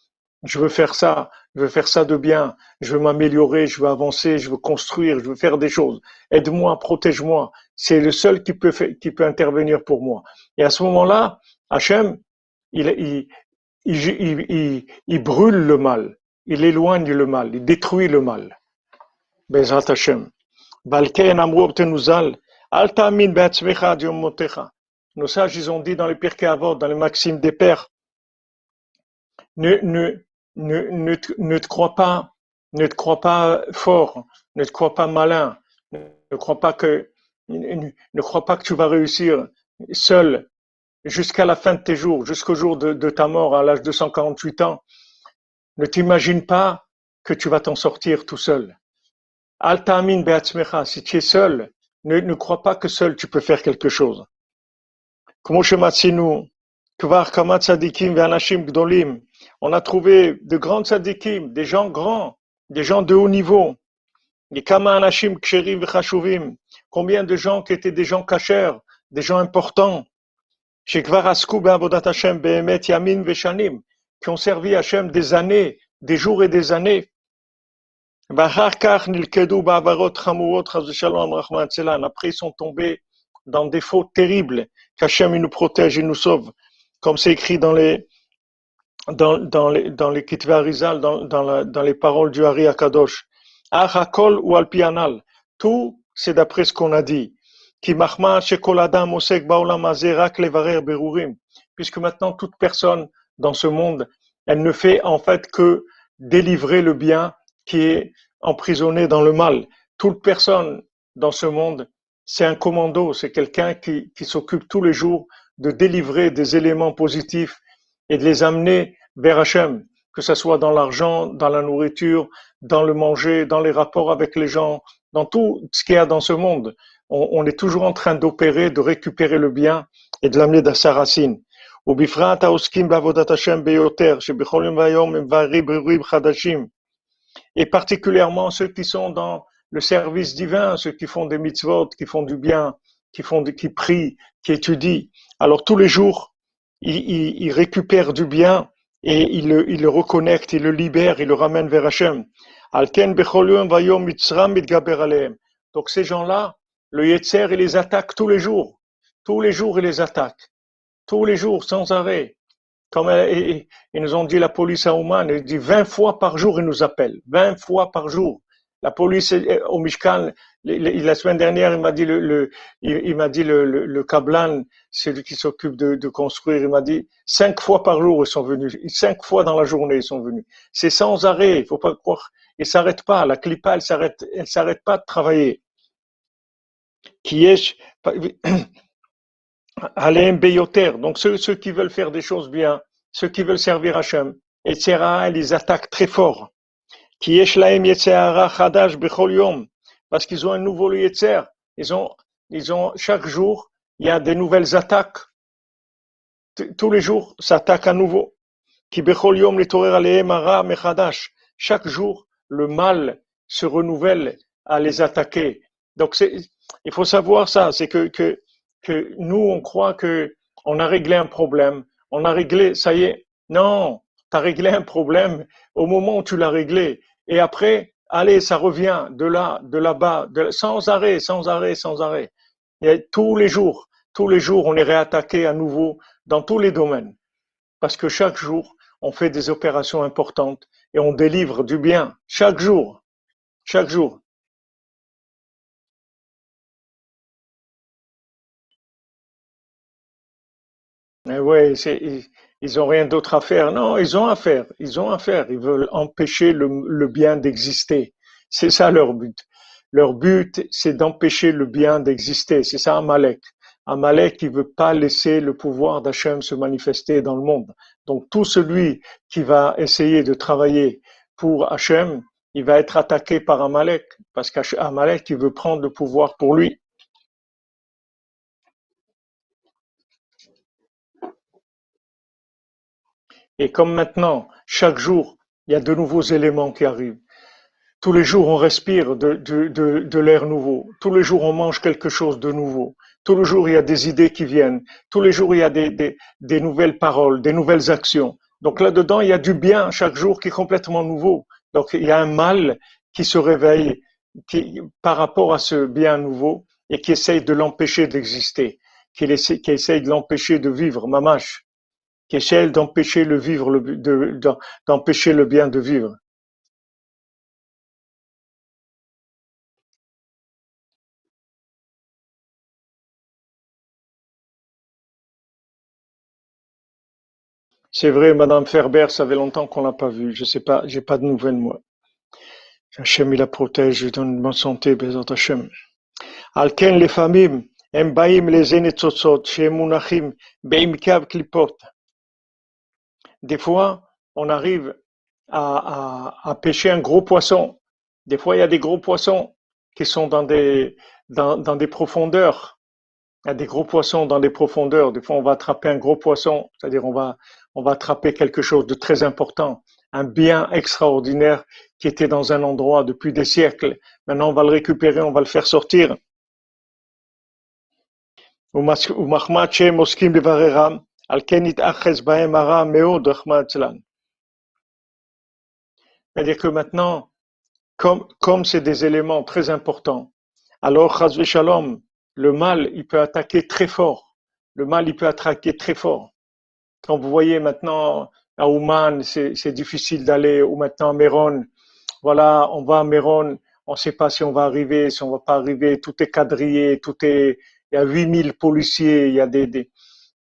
je veux faire ça, je veux faire ça de bien, je veux m'améliorer, je veux avancer, je veux construire, je veux faire des choses. Aide-moi, protège-moi. C'est le seul qui peut, intervenir pour moi. Et à ce moment-là, Hachem, il, brûle le mal, il éloigne le mal, il détruit le mal. Bezat Hashem. Nos sages, ils ont dit dans les dans les maximes des pères, ne, ne, ne te crois pas, ne te crois pas fort, ne te crois pas malin, ne crois pas que, ne, crois pas que tu vas réussir seul, jusqu'à la fin de tes jours, jusqu'au jour de, de, ta mort à l'âge de 148 ans, ne t'imagine pas que tu vas t'en sortir tout seul. Alta amin be'atzmecha, si tu es seul, ne, ne crois pas que seul tu peux faire quelque chose. On a trouvé de grands tzadikim, des gens grands, des gens de haut niveau. Combien de gens qui étaient des gens cachers, des gens importants, qui ont servi Hachem des années, des jours et des années. Après, ils sont tombés dans des fautes terribles, qu'Hachem nous protège et nous sauve, comme c'est écrit dans les dans, dans les dans les dans, dans, dans les paroles du Hari Akadosh. Achakol ou Alpianal. Tout, c'est d'après ce qu'on a dit puisque maintenant toute personne dans ce monde, elle ne fait en fait que délivrer le bien qui est emprisonné dans le mal. Toute personne dans ce monde, c'est un commando, c'est quelqu'un qui, qui s'occupe tous les jours de délivrer des éléments positifs et de les amener vers Hachem, que ce soit dans l'argent, dans la nourriture, dans le manger, dans les rapports avec les gens, dans tout ce qu'il y a dans ce monde. On, on est toujours en train d'opérer, de récupérer le bien et de l'amener dans sa racine. ובפרט העוסקים בעבודת השם ביותר, שבכל יום ויום הם בריבורים חדשים. Et particulièrement ceux qui sont dans le service divin, ceux qui font des mitzvot, qui font du bien, qui font, qui prient, qui étudient. Alors tous les jours, ils, ils, ils récupèrent du bien et ils le, ils le reconnectent, ils le libèrent, ils le ramènent vers Hachem. Donc ces gens-là, le Yetzer, il les attaque tous les jours. Tous les jours, il les attaque. Tous les jours, sans arrêt. Comme ils nous ont dit la police à Ouman, il dit 20 fois par jour, ils nous appellent. 20 fois par jour. La police euh, au Mishkan, la semaine dernière, il m'a dit le, le il, m'a dit le, le, le Kablan, celui qui s'occupe de, construire, il m'a dit cinq fois par jour ils sont venus, cinq fois dans la journée ils sont venus. C'est sans arrêt, il faut pas croire. Ils s'arrêtent pas, la clipa elle s'arrête, elle s'arrête pas de travailler. Qui est Alain donc ceux, ceux qui veulent faire des choses bien, ceux qui veulent servir Hachem, etc., ils attaquent très fort. Qui chadash parce qu'ils ont un nouveau yetzer. Ils ont, ils ont, chaque jour, il y a des nouvelles attaques. Tous les jours, ça attaque à nouveau. Qui bechol yom mechadash. Chaque jour, le mal se renouvelle à les attaquer. Donc, il faut savoir ça, c'est que, que que nous, on croit que on a réglé un problème, on a réglé, ça y est. Non, tu as réglé un problème au moment où tu l'as réglé. Et après, allez, ça revient de là, de là-bas, sans arrêt, sans arrêt, sans arrêt. Tous les jours, tous les jours, on est réattaqué à nouveau dans tous les domaines. Parce que chaque jour, on fait des opérations importantes et on délivre du bien. Chaque jour. Chaque jour. Mais ouais, ils, ils ont rien d'autre à faire. Non, ils ont à faire. Ils ont à faire. Ils veulent empêcher le, le bien d'exister. C'est ça leur but. Leur but, c'est d'empêcher le bien d'exister. C'est ça Amalek. Amalek, il veut pas laisser le pouvoir d'Hachem se manifester dans le monde. Donc tout celui qui va essayer de travailler pour Hachem, il va être attaqué par Amalek, parce qu'Amalek, il veut prendre le pouvoir pour lui. Et comme maintenant, chaque jour, il y a de nouveaux éléments qui arrivent. Tous les jours, on respire de, de, de, de l'air nouveau. Tous les jours, on mange quelque chose de nouveau. Tous les jours, il y a des idées qui viennent. Tous les jours, il y a des, des, des nouvelles paroles, des nouvelles actions. Donc là-dedans, il y a du bien chaque jour qui est complètement nouveau. Donc il y a un mal qui se réveille qui, par rapport à ce bien nouveau et qui essaye de l'empêcher d'exister, qui, essaie, qui essaye de l'empêcher de vivre, mamache qui essaie d'empêcher le vivre, le, de, d'empêcher le bien de vivre. C'est vrai, Madame Ferber, ça fait longtemps qu'on l'a pas vue. Je sais pas, j'ai pas de nouvelles, moi. Hachem, il la protège, je donne bonne santé, Bezat Hachem. Alken, les familles, הם באים לזה ניצוצות שהם מונחים בעמקי קליפות des fois, on arrive à, à, à, pêcher un gros poisson. Des fois, il y a des gros poissons qui sont dans des, dans, dans des profondeurs. Il y a des gros poissons dans des profondeurs. Des fois, on va attraper un gros poisson, c'est-à-dire on va, on va attraper quelque chose de très important, un bien extraordinaire qui était dans un endroit depuis des siècles. Maintenant, on va le récupérer, on va le faire sortir. C'est-à-dire que maintenant, comme, c'est des éléments très importants, alors, Shalom, le mal, il peut attaquer très fort. Le mal, il peut attaquer très fort. Quand vous voyez maintenant à Ouman, c'est difficile d'aller, ou maintenant à Méron, voilà, on va à Méron, on ne sait pas si on va arriver, si on va pas arriver, tout est quadrillé, tout est, il y a 8000 policiers, il y a des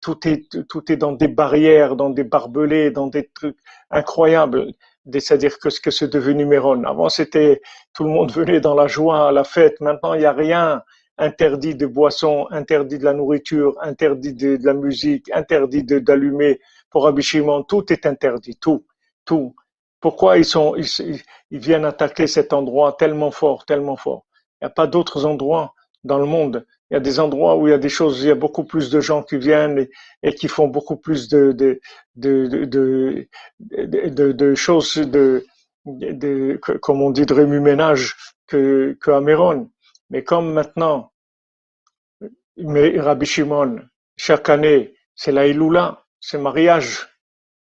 tout est, tout est dans des barrières, dans des barbelés, dans des trucs incroyables. c'est-à-dire que ce que c'est devenu Méron. Avant, c'était tout le monde venait dans la joie, à la fête. Maintenant, il n'y a rien interdit de boissons, interdit de la nourriture, interdit de, la musique, interdit d'allumer. Pour Rabbi tout est interdit, tout, tout. Pourquoi ils sont, ils, ils viennent attaquer cet endroit tellement fort, tellement fort? Il n'y a pas d'autres endroits dans le monde il y a des endroits où il y a des choses, il y a beaucoup plus de gens qui viennent et, qui font beaucoup plus de, choses, de, comme on dit, de remue-ménage que, que à Mais comme maintenant, mais Rabbi Shimon, chaque année, c'est la Iloula, c'est mariage.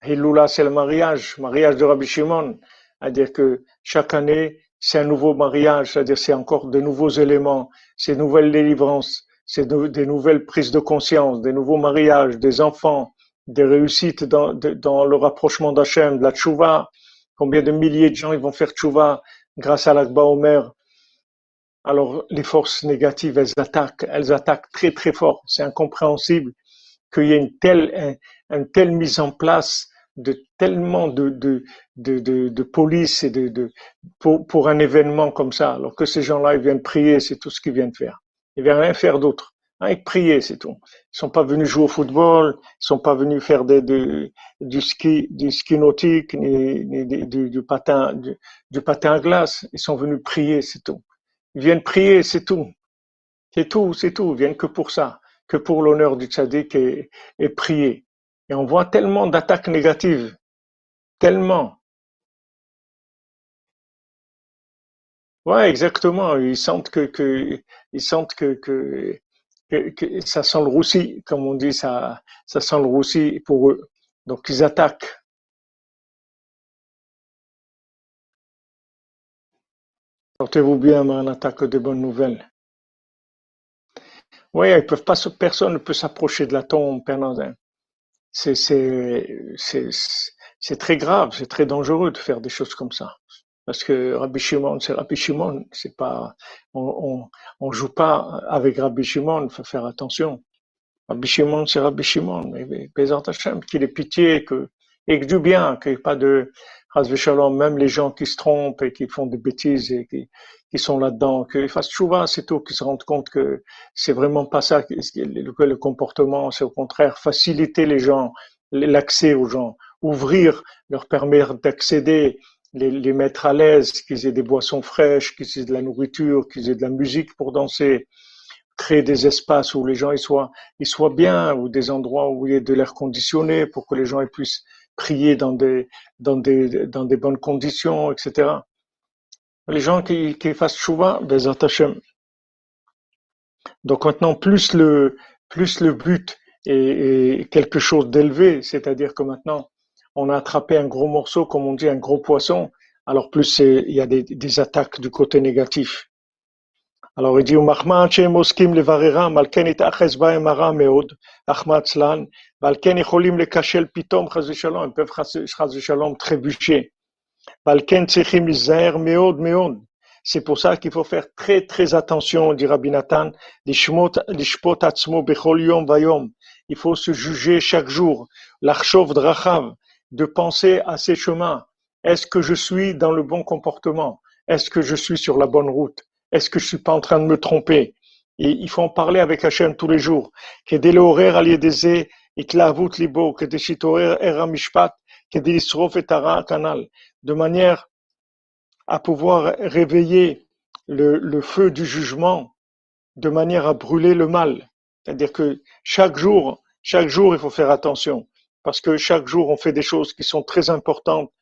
Iloula, c'est le mariage, mariage de Rabbi Shimon. C'est-à-dire que chaque année, c'est un nouveau mariage, c'est-à-dire c'est encore de nouveaux éléments, c'est nouvelles délivrances, c'est des nouvelles prises de conscience, des nouveaux mariages, des enfants, des réussites dans, le rapprochement d'Hachem, de la tchouva. Combien de milliers de gens ils vont faire tchouva grâce à l'Akba Omer. Alors les forces négatives, elles attaquent, elles attaquent très très fort. C'est incompréhensible qu'il y ait une telle, une telle mise en place de tellement de, police et de, de pour, pour, un événement comme ça, alors que ces gens-là, ils viennent prier, c'est tout ce qu'ils viennent faire. Ils viennent rien faire d'autre. Hein, ils prier, c'est tout. Ils sont pas venus jouer au football, ils sont pas venus faire des, du ski, nautique, ni, du, patin, du, patin à glace. Ils sont venus prier, c'est tout. Ils viennent prier, c'est tout. C'est tout, c'est tout. Ils viennent que pour ça, que pour l'honneur du tzaddik et prier. Et on voit tellement d'attaques négatives, tellement. Ouais, exactement. Ils sentent que, que ils sentent que, ça sent le roussi, comme on dit, ça, ça sent le roussi pour eux. Donc ils attaquent. Portez-vous bien, mais on attaque de bonnes nouvelles. Oui, ils peuvent pas, personne ne peut s'approcher de la tombe, Père c'est c'est très grave, c'est très dangereux de faire des choses comme ça. Parce que Rabbi Shimon, c'est Rabbi Shimon, c'est pas, on, on, on, joue pas avec Rabbi Shimon, faut faire attention. Rabbi Shimon, c'est Rabbi Shimon, mais Bézant qu'il ait pitié, que, et que du bien, qu'il n'y ait pas de, même les gens qui se trompent et qui font des bêtises et qui, qui sont là-dedans, qu'ils fassent chouva, c'est tout, qu'ils se rendent compte que c'est vraiment pas ça, que le, le comportement, c'est au contraire faciliter les gens, l'accès aux gens, ouvrir, leur permettre d'accéder, les, les, mettre à l'aise, qu'ils aient des boissons fraîches, qu'ils aient de la nourriture, qu'ils aient de la musique pour danser, créer des espaces où les gens ils soient, ils soient bien, ou des endroits où il y ait de l'air conditionné pour que les gens ils puissent prier dans des, dans des, dans des bonnes conditions, etc les gens qui, qui fassent chouva, des Hashem. Donc maintenant, plus le, plus le but est, quelque chose d'élevé, c'est-à-dire que maintenant, on a attrapé un gros morceau, comme on dit, un gros poisson, alors plus il y a des, des attaques du côté négatif. Alors il dit, chaz shalom, ils peuvent. C'est pour ça qu'il faut faire très très attention, dit Rabbi Nathan, il faut se juger chaque jour, l'archov drachav, de penser à ses chemins. Est-ce que je suis dans le bon comportement? Est-ce que je suis sur la bonne route? Est-ce que je suis pas en train de me tromper? Et il faut en parler avec Hachem tous les jours. Que dès l'horaire libo, que des eramishpat, que des canal de manière à pouvoir réveiller le, feu du jugement, de manière à brûler le mal. C'est-à-dire que chaque jour, chaque jour, il faut faire attention, parce que chaque jour, on fait des choses qui sont très importantes,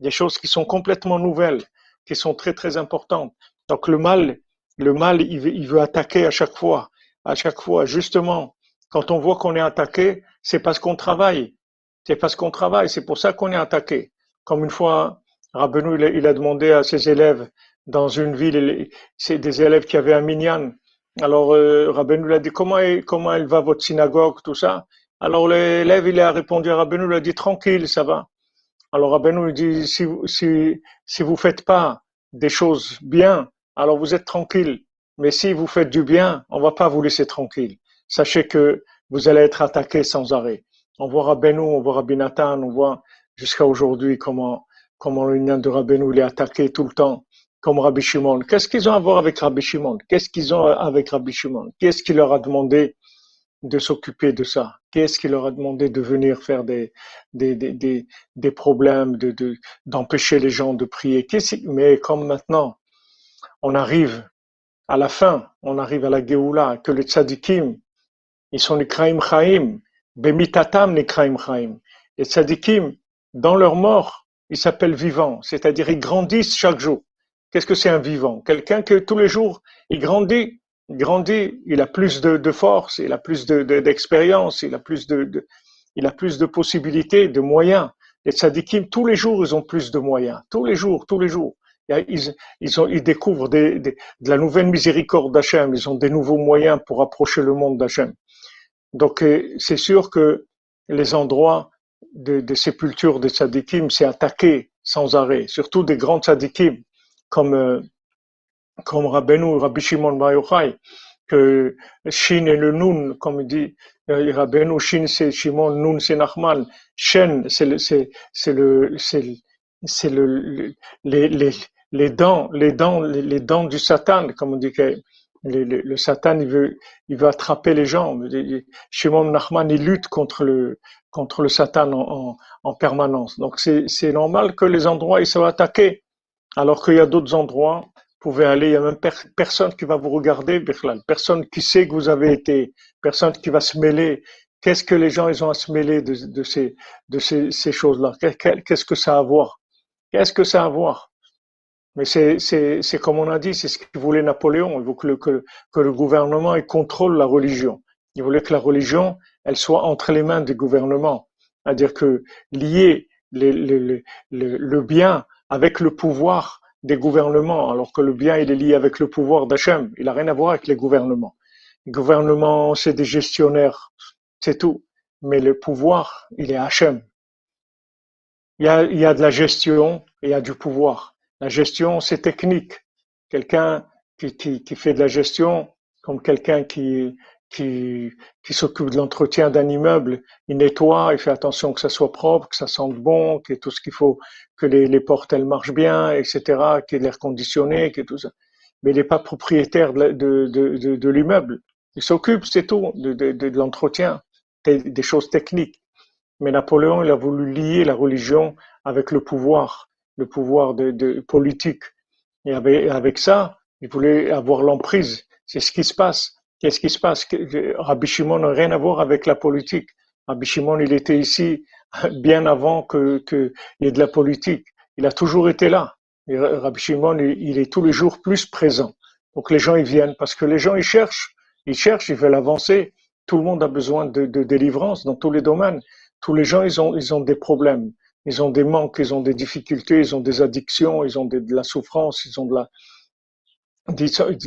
des choses qui sont complètement nouvelles, qui sont très très importantes. Donc le mal, le mal, il veut attaquer à chaque fois, à chaque fois. Justement, quand on voit qu'on est attaqué, c'est parce qu'on travaille. C'est parce qu'on travaille, c'est pour ça qu'on est attaqué. Comme une fois, Rabbeinu, il a, demandé à ses élèves dans une ville, c'est des élèves qui avaient un minyan. Alors euh, Rabbeinu lui a dit comment comment elle va votre synagogue, tout ça? Alors l'élève il a répondu à Rabbeinu, il a dit tranquille, ça va. Alors Rabbeinu lui dit si si si vous faites pas des choses bien, alors vous êtes tranquille. Mais si vous faites du bien, on va pas vous laisser tranquille. Sachez que vous allez être attaqué sans arrêt. On voit Rabbeinu, on voit Rabbi Nathan, on voit jusqu'à aujourd'hui comment comment l'union de Rabbeinu est attaqué tout le temps, comme Rabbi Shimon. Qu'est-ce qu'ils ont à voir avec Rabbi Shimon? Qu'est-ce qu'ils ont avec Rabbi Shimon? Qu'est-ce qui leur a demandé de s'occuper de ça? Qu'est-ce qui leur a demandé de venir faire des, des, des, des, problèmes, de, d'empêcher les gens de prier? Mais comme maintenant, on arrive à la fin, on arrive à la Géoula, que les tzadikim, ils sont les kraim chaim, bemitatam les kraim chaim. Les tzadikim, dans leur mort, ils s'appellent vivants, c'est-à-dire ils grandissent chaque jour. Qu'est-ce que c'est un vivant? Quelqu'un que tous les jours, il grandit, il grandit, il a plus de, force, il a plus d'expérience, il a plus de, il a plus de possibilités, de moyens. Les tzadikim, tous les jours, ils ont plus de moyens. Tous les jours, tous les jours. Ils, ils, ont, ils découvrent de la nouvelle miséricorde d'Hachem. Ils ont des nouveaux moyens pour approcher le monde d'Hachem. Donc, euh, c'est sûr que les endroits de, de sépulture des tzadikim, c'est attaqué sans arrêt. Surtout des grands tzadikim, comme, euh, comme Rabbeinu, Rabbi Shimon Bar Yochai, que Shin et le Nun, comme il dit, euh, Shin c'est Shimon, Nun c'est Nachman, Shen c'est le, c'est, le, c'est, le, les, les, les dents, les dents, les, dents du Satan, comme on dit que le, le, Satan, il veut, il veut attraper les gens. Shimon Nachman, il lutte contre le, contre le Satan en, en, permanence. Donc c'est, normal que les endroits ils soient attaqués, alors qu'il y a d'autres endroits. Vous pouvez aller, il y a même personne qui va vous regarder, personne qui sait que vous avez été, personne qui va se mêler. Qu'est-ce que les gens ils ont à se mêler de, de ces, de ces, ces choses-là? Qu'est-ce que ça a à voir? Qu'est-ce que ça a à voir? Mais c'est comme on a dit, c'est ce que voulait Napoléon. Il voulait que, que le gouvernement il contrôle la religion. Il voulait que la religion, elle soit entre les mains du gouvernement. C'est-à-dire que lier le, le, le, le, bien avec le pouvoir des gouvernements, alors que le bien, il est lié avec le pouvoir d'Hachem. Il n'a rien à voir avec les gouvernements. Les gouvernements, c'est des gestionnaires, c'est tout. Mais le pouvoir, il est Hachem. Il y a, il y a de la gestion et il y a du pouvoir. La gestion, c'est technique. Quelqu'un qui, qui, qui, fait de la gestion, comme quelqu'un qui, qui, qui s'occupe de l'entretien d'un immeuble, il nettoie, il fait attention que ça soit propre, que ça sente bon, que tout ce qu'il faut, que les, les portes elles marchent bien, etc., qu'il y ait l'air conditionné, que tout ça. Mais il n'est pas propriétaire de, de, de, de l'immeuble. Il s'occupe, c'est tout, de, de, de l'entretien, des, des choses techniques. Mais Napoléon, il a voulu lier la religion avec le pouvoir le pouvoir de, politique. Et avec, ça, il voulait avoir l'emprise. C'est ce qui se passe. Qu'est-ce qui se passe? Rabbi Shimon n'a rien à voir avec la politique. Rabbi Shimon, il était ici bien avant que qu'il y ait de la politique. Il a toujours été là. Et Rabbi Shimon, il, est tous les jours plus présent. Donc les gens, ils viennent parce que les gens, ils cherchent. Ils cherchent, ils veulent avancer. Tout le monde a besoin de, de délivrance dans tous les domaines. Tous les gens, ils ont, ils ont des problèmes ils ont des manques, ils ont des difficultés, ils ont des addictions, ils ont de, la souffrance, ils ont de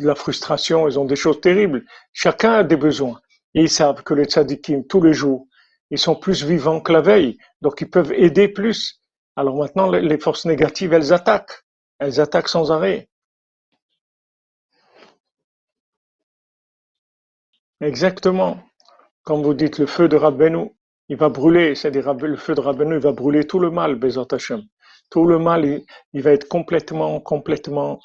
la, frustration, ils ont des choses terribles. Chacun a des besoins. Et ils savent que les tzadikim, tous les jours, ils sont plus vivants que la veille, donc ils peuvent aider plus. Alors maintenant, les forces négatives, elles attaquent. Elles attaquent sans arrêt. Exactement. Comme vous dites, le feu de Rabbeinu, il va brûler, c'est-à-dire le feu de Rabbeinu, il va brûler tout le mal, Bezat Hashem. Tout le mal, il, va être complètement, complètement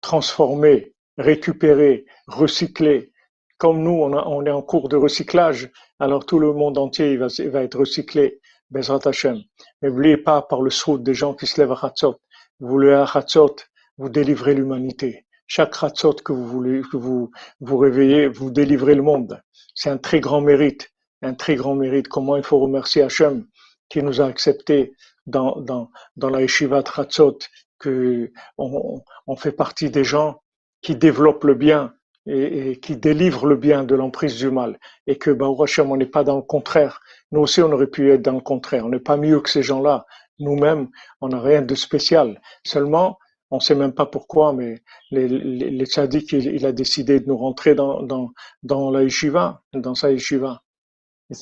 transformé, récupéré, recyclé. Comme nous, on, est en cours de recyclage, alors tout le monde entier il va, il va être recyclé, Bezat Hashem. N'oubliez pas par le soude des gens qui se lèvent à Hatzot. Vous voulez à Hatzot, vous délivrez l'humanité. Chaque Hatzot que vous voulez, que vous vous réveillez, vous délivrez le monde. C'est un très grand mérite un très grand mérite. Comment il faut remercier Hachem qui nous a acceptés dans, dans, dans la yeshiva Tratzot, que on, on, fait partie des gens qui développent le bien et, et qui délivrent le bien de l'emprise du mal. Et que, bah, Hachem, on n'est pas dans le contraire. Nous aussi, on aurait pu être dans le contraire. On n'est pas mieux que ces gens-là. Nous-mêmes, on n'a rien de spécial. Seulement, on ne sait même pas pourquoi, mais les, les, les tzaddik, il, il, a décidé de nous rentrer dans, dans, dans la yeshiva, dans sa yeshiva.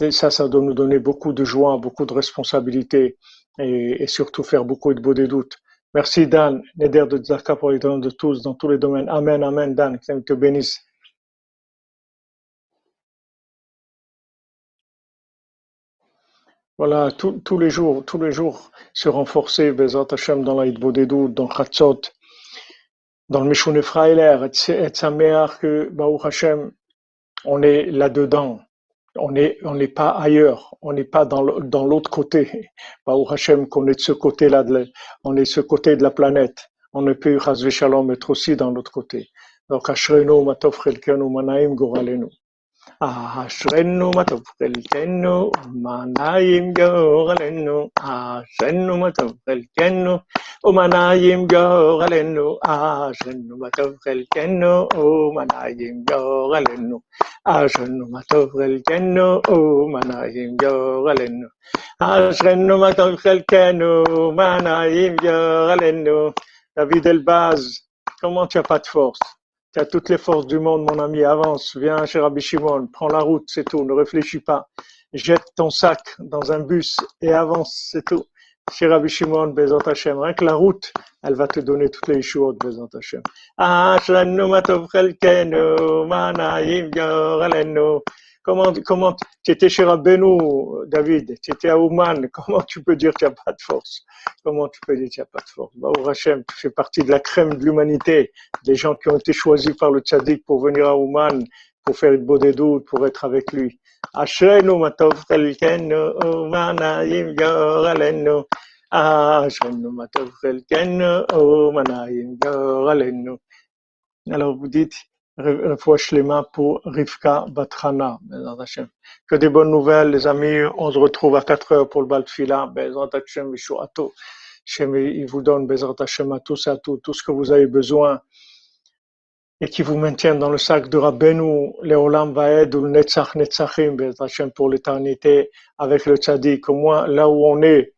Et ça, ça doit nous donner beaucoup de joie, beaucoup de responsabilité et, surtout faire beaucoup de beaux des. Merci Dan, Neder de Zaka pour les dons de tous dans tous les domaines. Amen, Amen Dan, que te bénisse. Voilà, tous les jours, tous les jours, se renforcer, Bezat Hashem, dans la Hitbodedou, dans Chatzot, dans le Mishune Freiler, et Sameach, que, Baruch Hashem, on est là-dedans. On n'est on n'est pas ailleurs, on n'est pas dans l'autre côté. Baruch Hashem, qu'on est de ce côté-là, on est de ce côté de la planète. On ne peut, Shalom, être aussi dans l'autre côté. Donc, Manaim ah shrenu matavkel tenu manayim gogalenu ah shrenu matavkel tenu o manayim gogalenu ah shrenu matavkel tenu o manayim gogalenu ah shrenu matavkel tenu o manayim gogalenu ah shrenu matavkel tenu manayim gogalenu David Elbaz, comment tu as pas de force? As toutes les forces du monde, mon ami. Avance, viens chez Rabbi Shimon, prends la route, c'est tout. Ne réfléchis pas. Jette ton sac dans un bus et avance, c'est tout. Chez Rabbi Shimon, Bezant Hashem. Rien que la route, elle va te donner toutes les choses, Bezant Hashem. Comment, comment, tu étais chez Rabbeinu, David, tu étais à Ouman, comment tu peux dire qu'il n'y a pas de force? Comment tu peux dire qu'il n'y a pas de force? Bah, Hachem, tu fais partie de la crème de l'humanité, des gens qui ont été choisis par le tzaddik pour venir à Ouman, pour faire une bodedou, pour être avec lui. Alors vous dites, Shlema pour Rivka Batrana, Que des bonnes nouvelles, les amis. On se retrouve à 4 heures pour le Baltfila. Il vous donne Bezrat Hashem à tous et à tout, tout ce que vous avez besoin et qui vous maintient dans le sac de Rabbeinu, Leolam Vaed ou Netzach Netzachim, pour l'éternité, avec le Tzadik. Au moins, là où on est,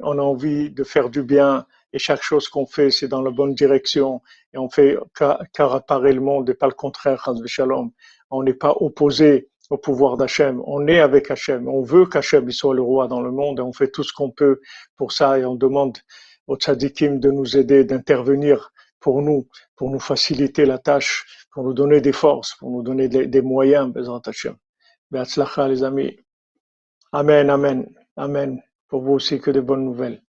on a envie de faire du bien, et chaque chose qu'on fait, c'est dans la bonne direction, et on fait car apparaît le monde et pas le contraire, Shalom. On n'est pas opposé au pouvoir d'Hachem, on est avec Hachem, on veut qu'Hachem soit le roi dans le monde, et on fait tout ce qu'on peut pour ça, et on demande aux tzadikim de nous aider, d'intervenir pour nous, pour nous faciliter la tâche, pour nous donner des forces, pour nous donner des, moyens, Bezrat Hachem. les amis. Amen, amen, amen. Pour vous aussi que de bonnes nouvelles.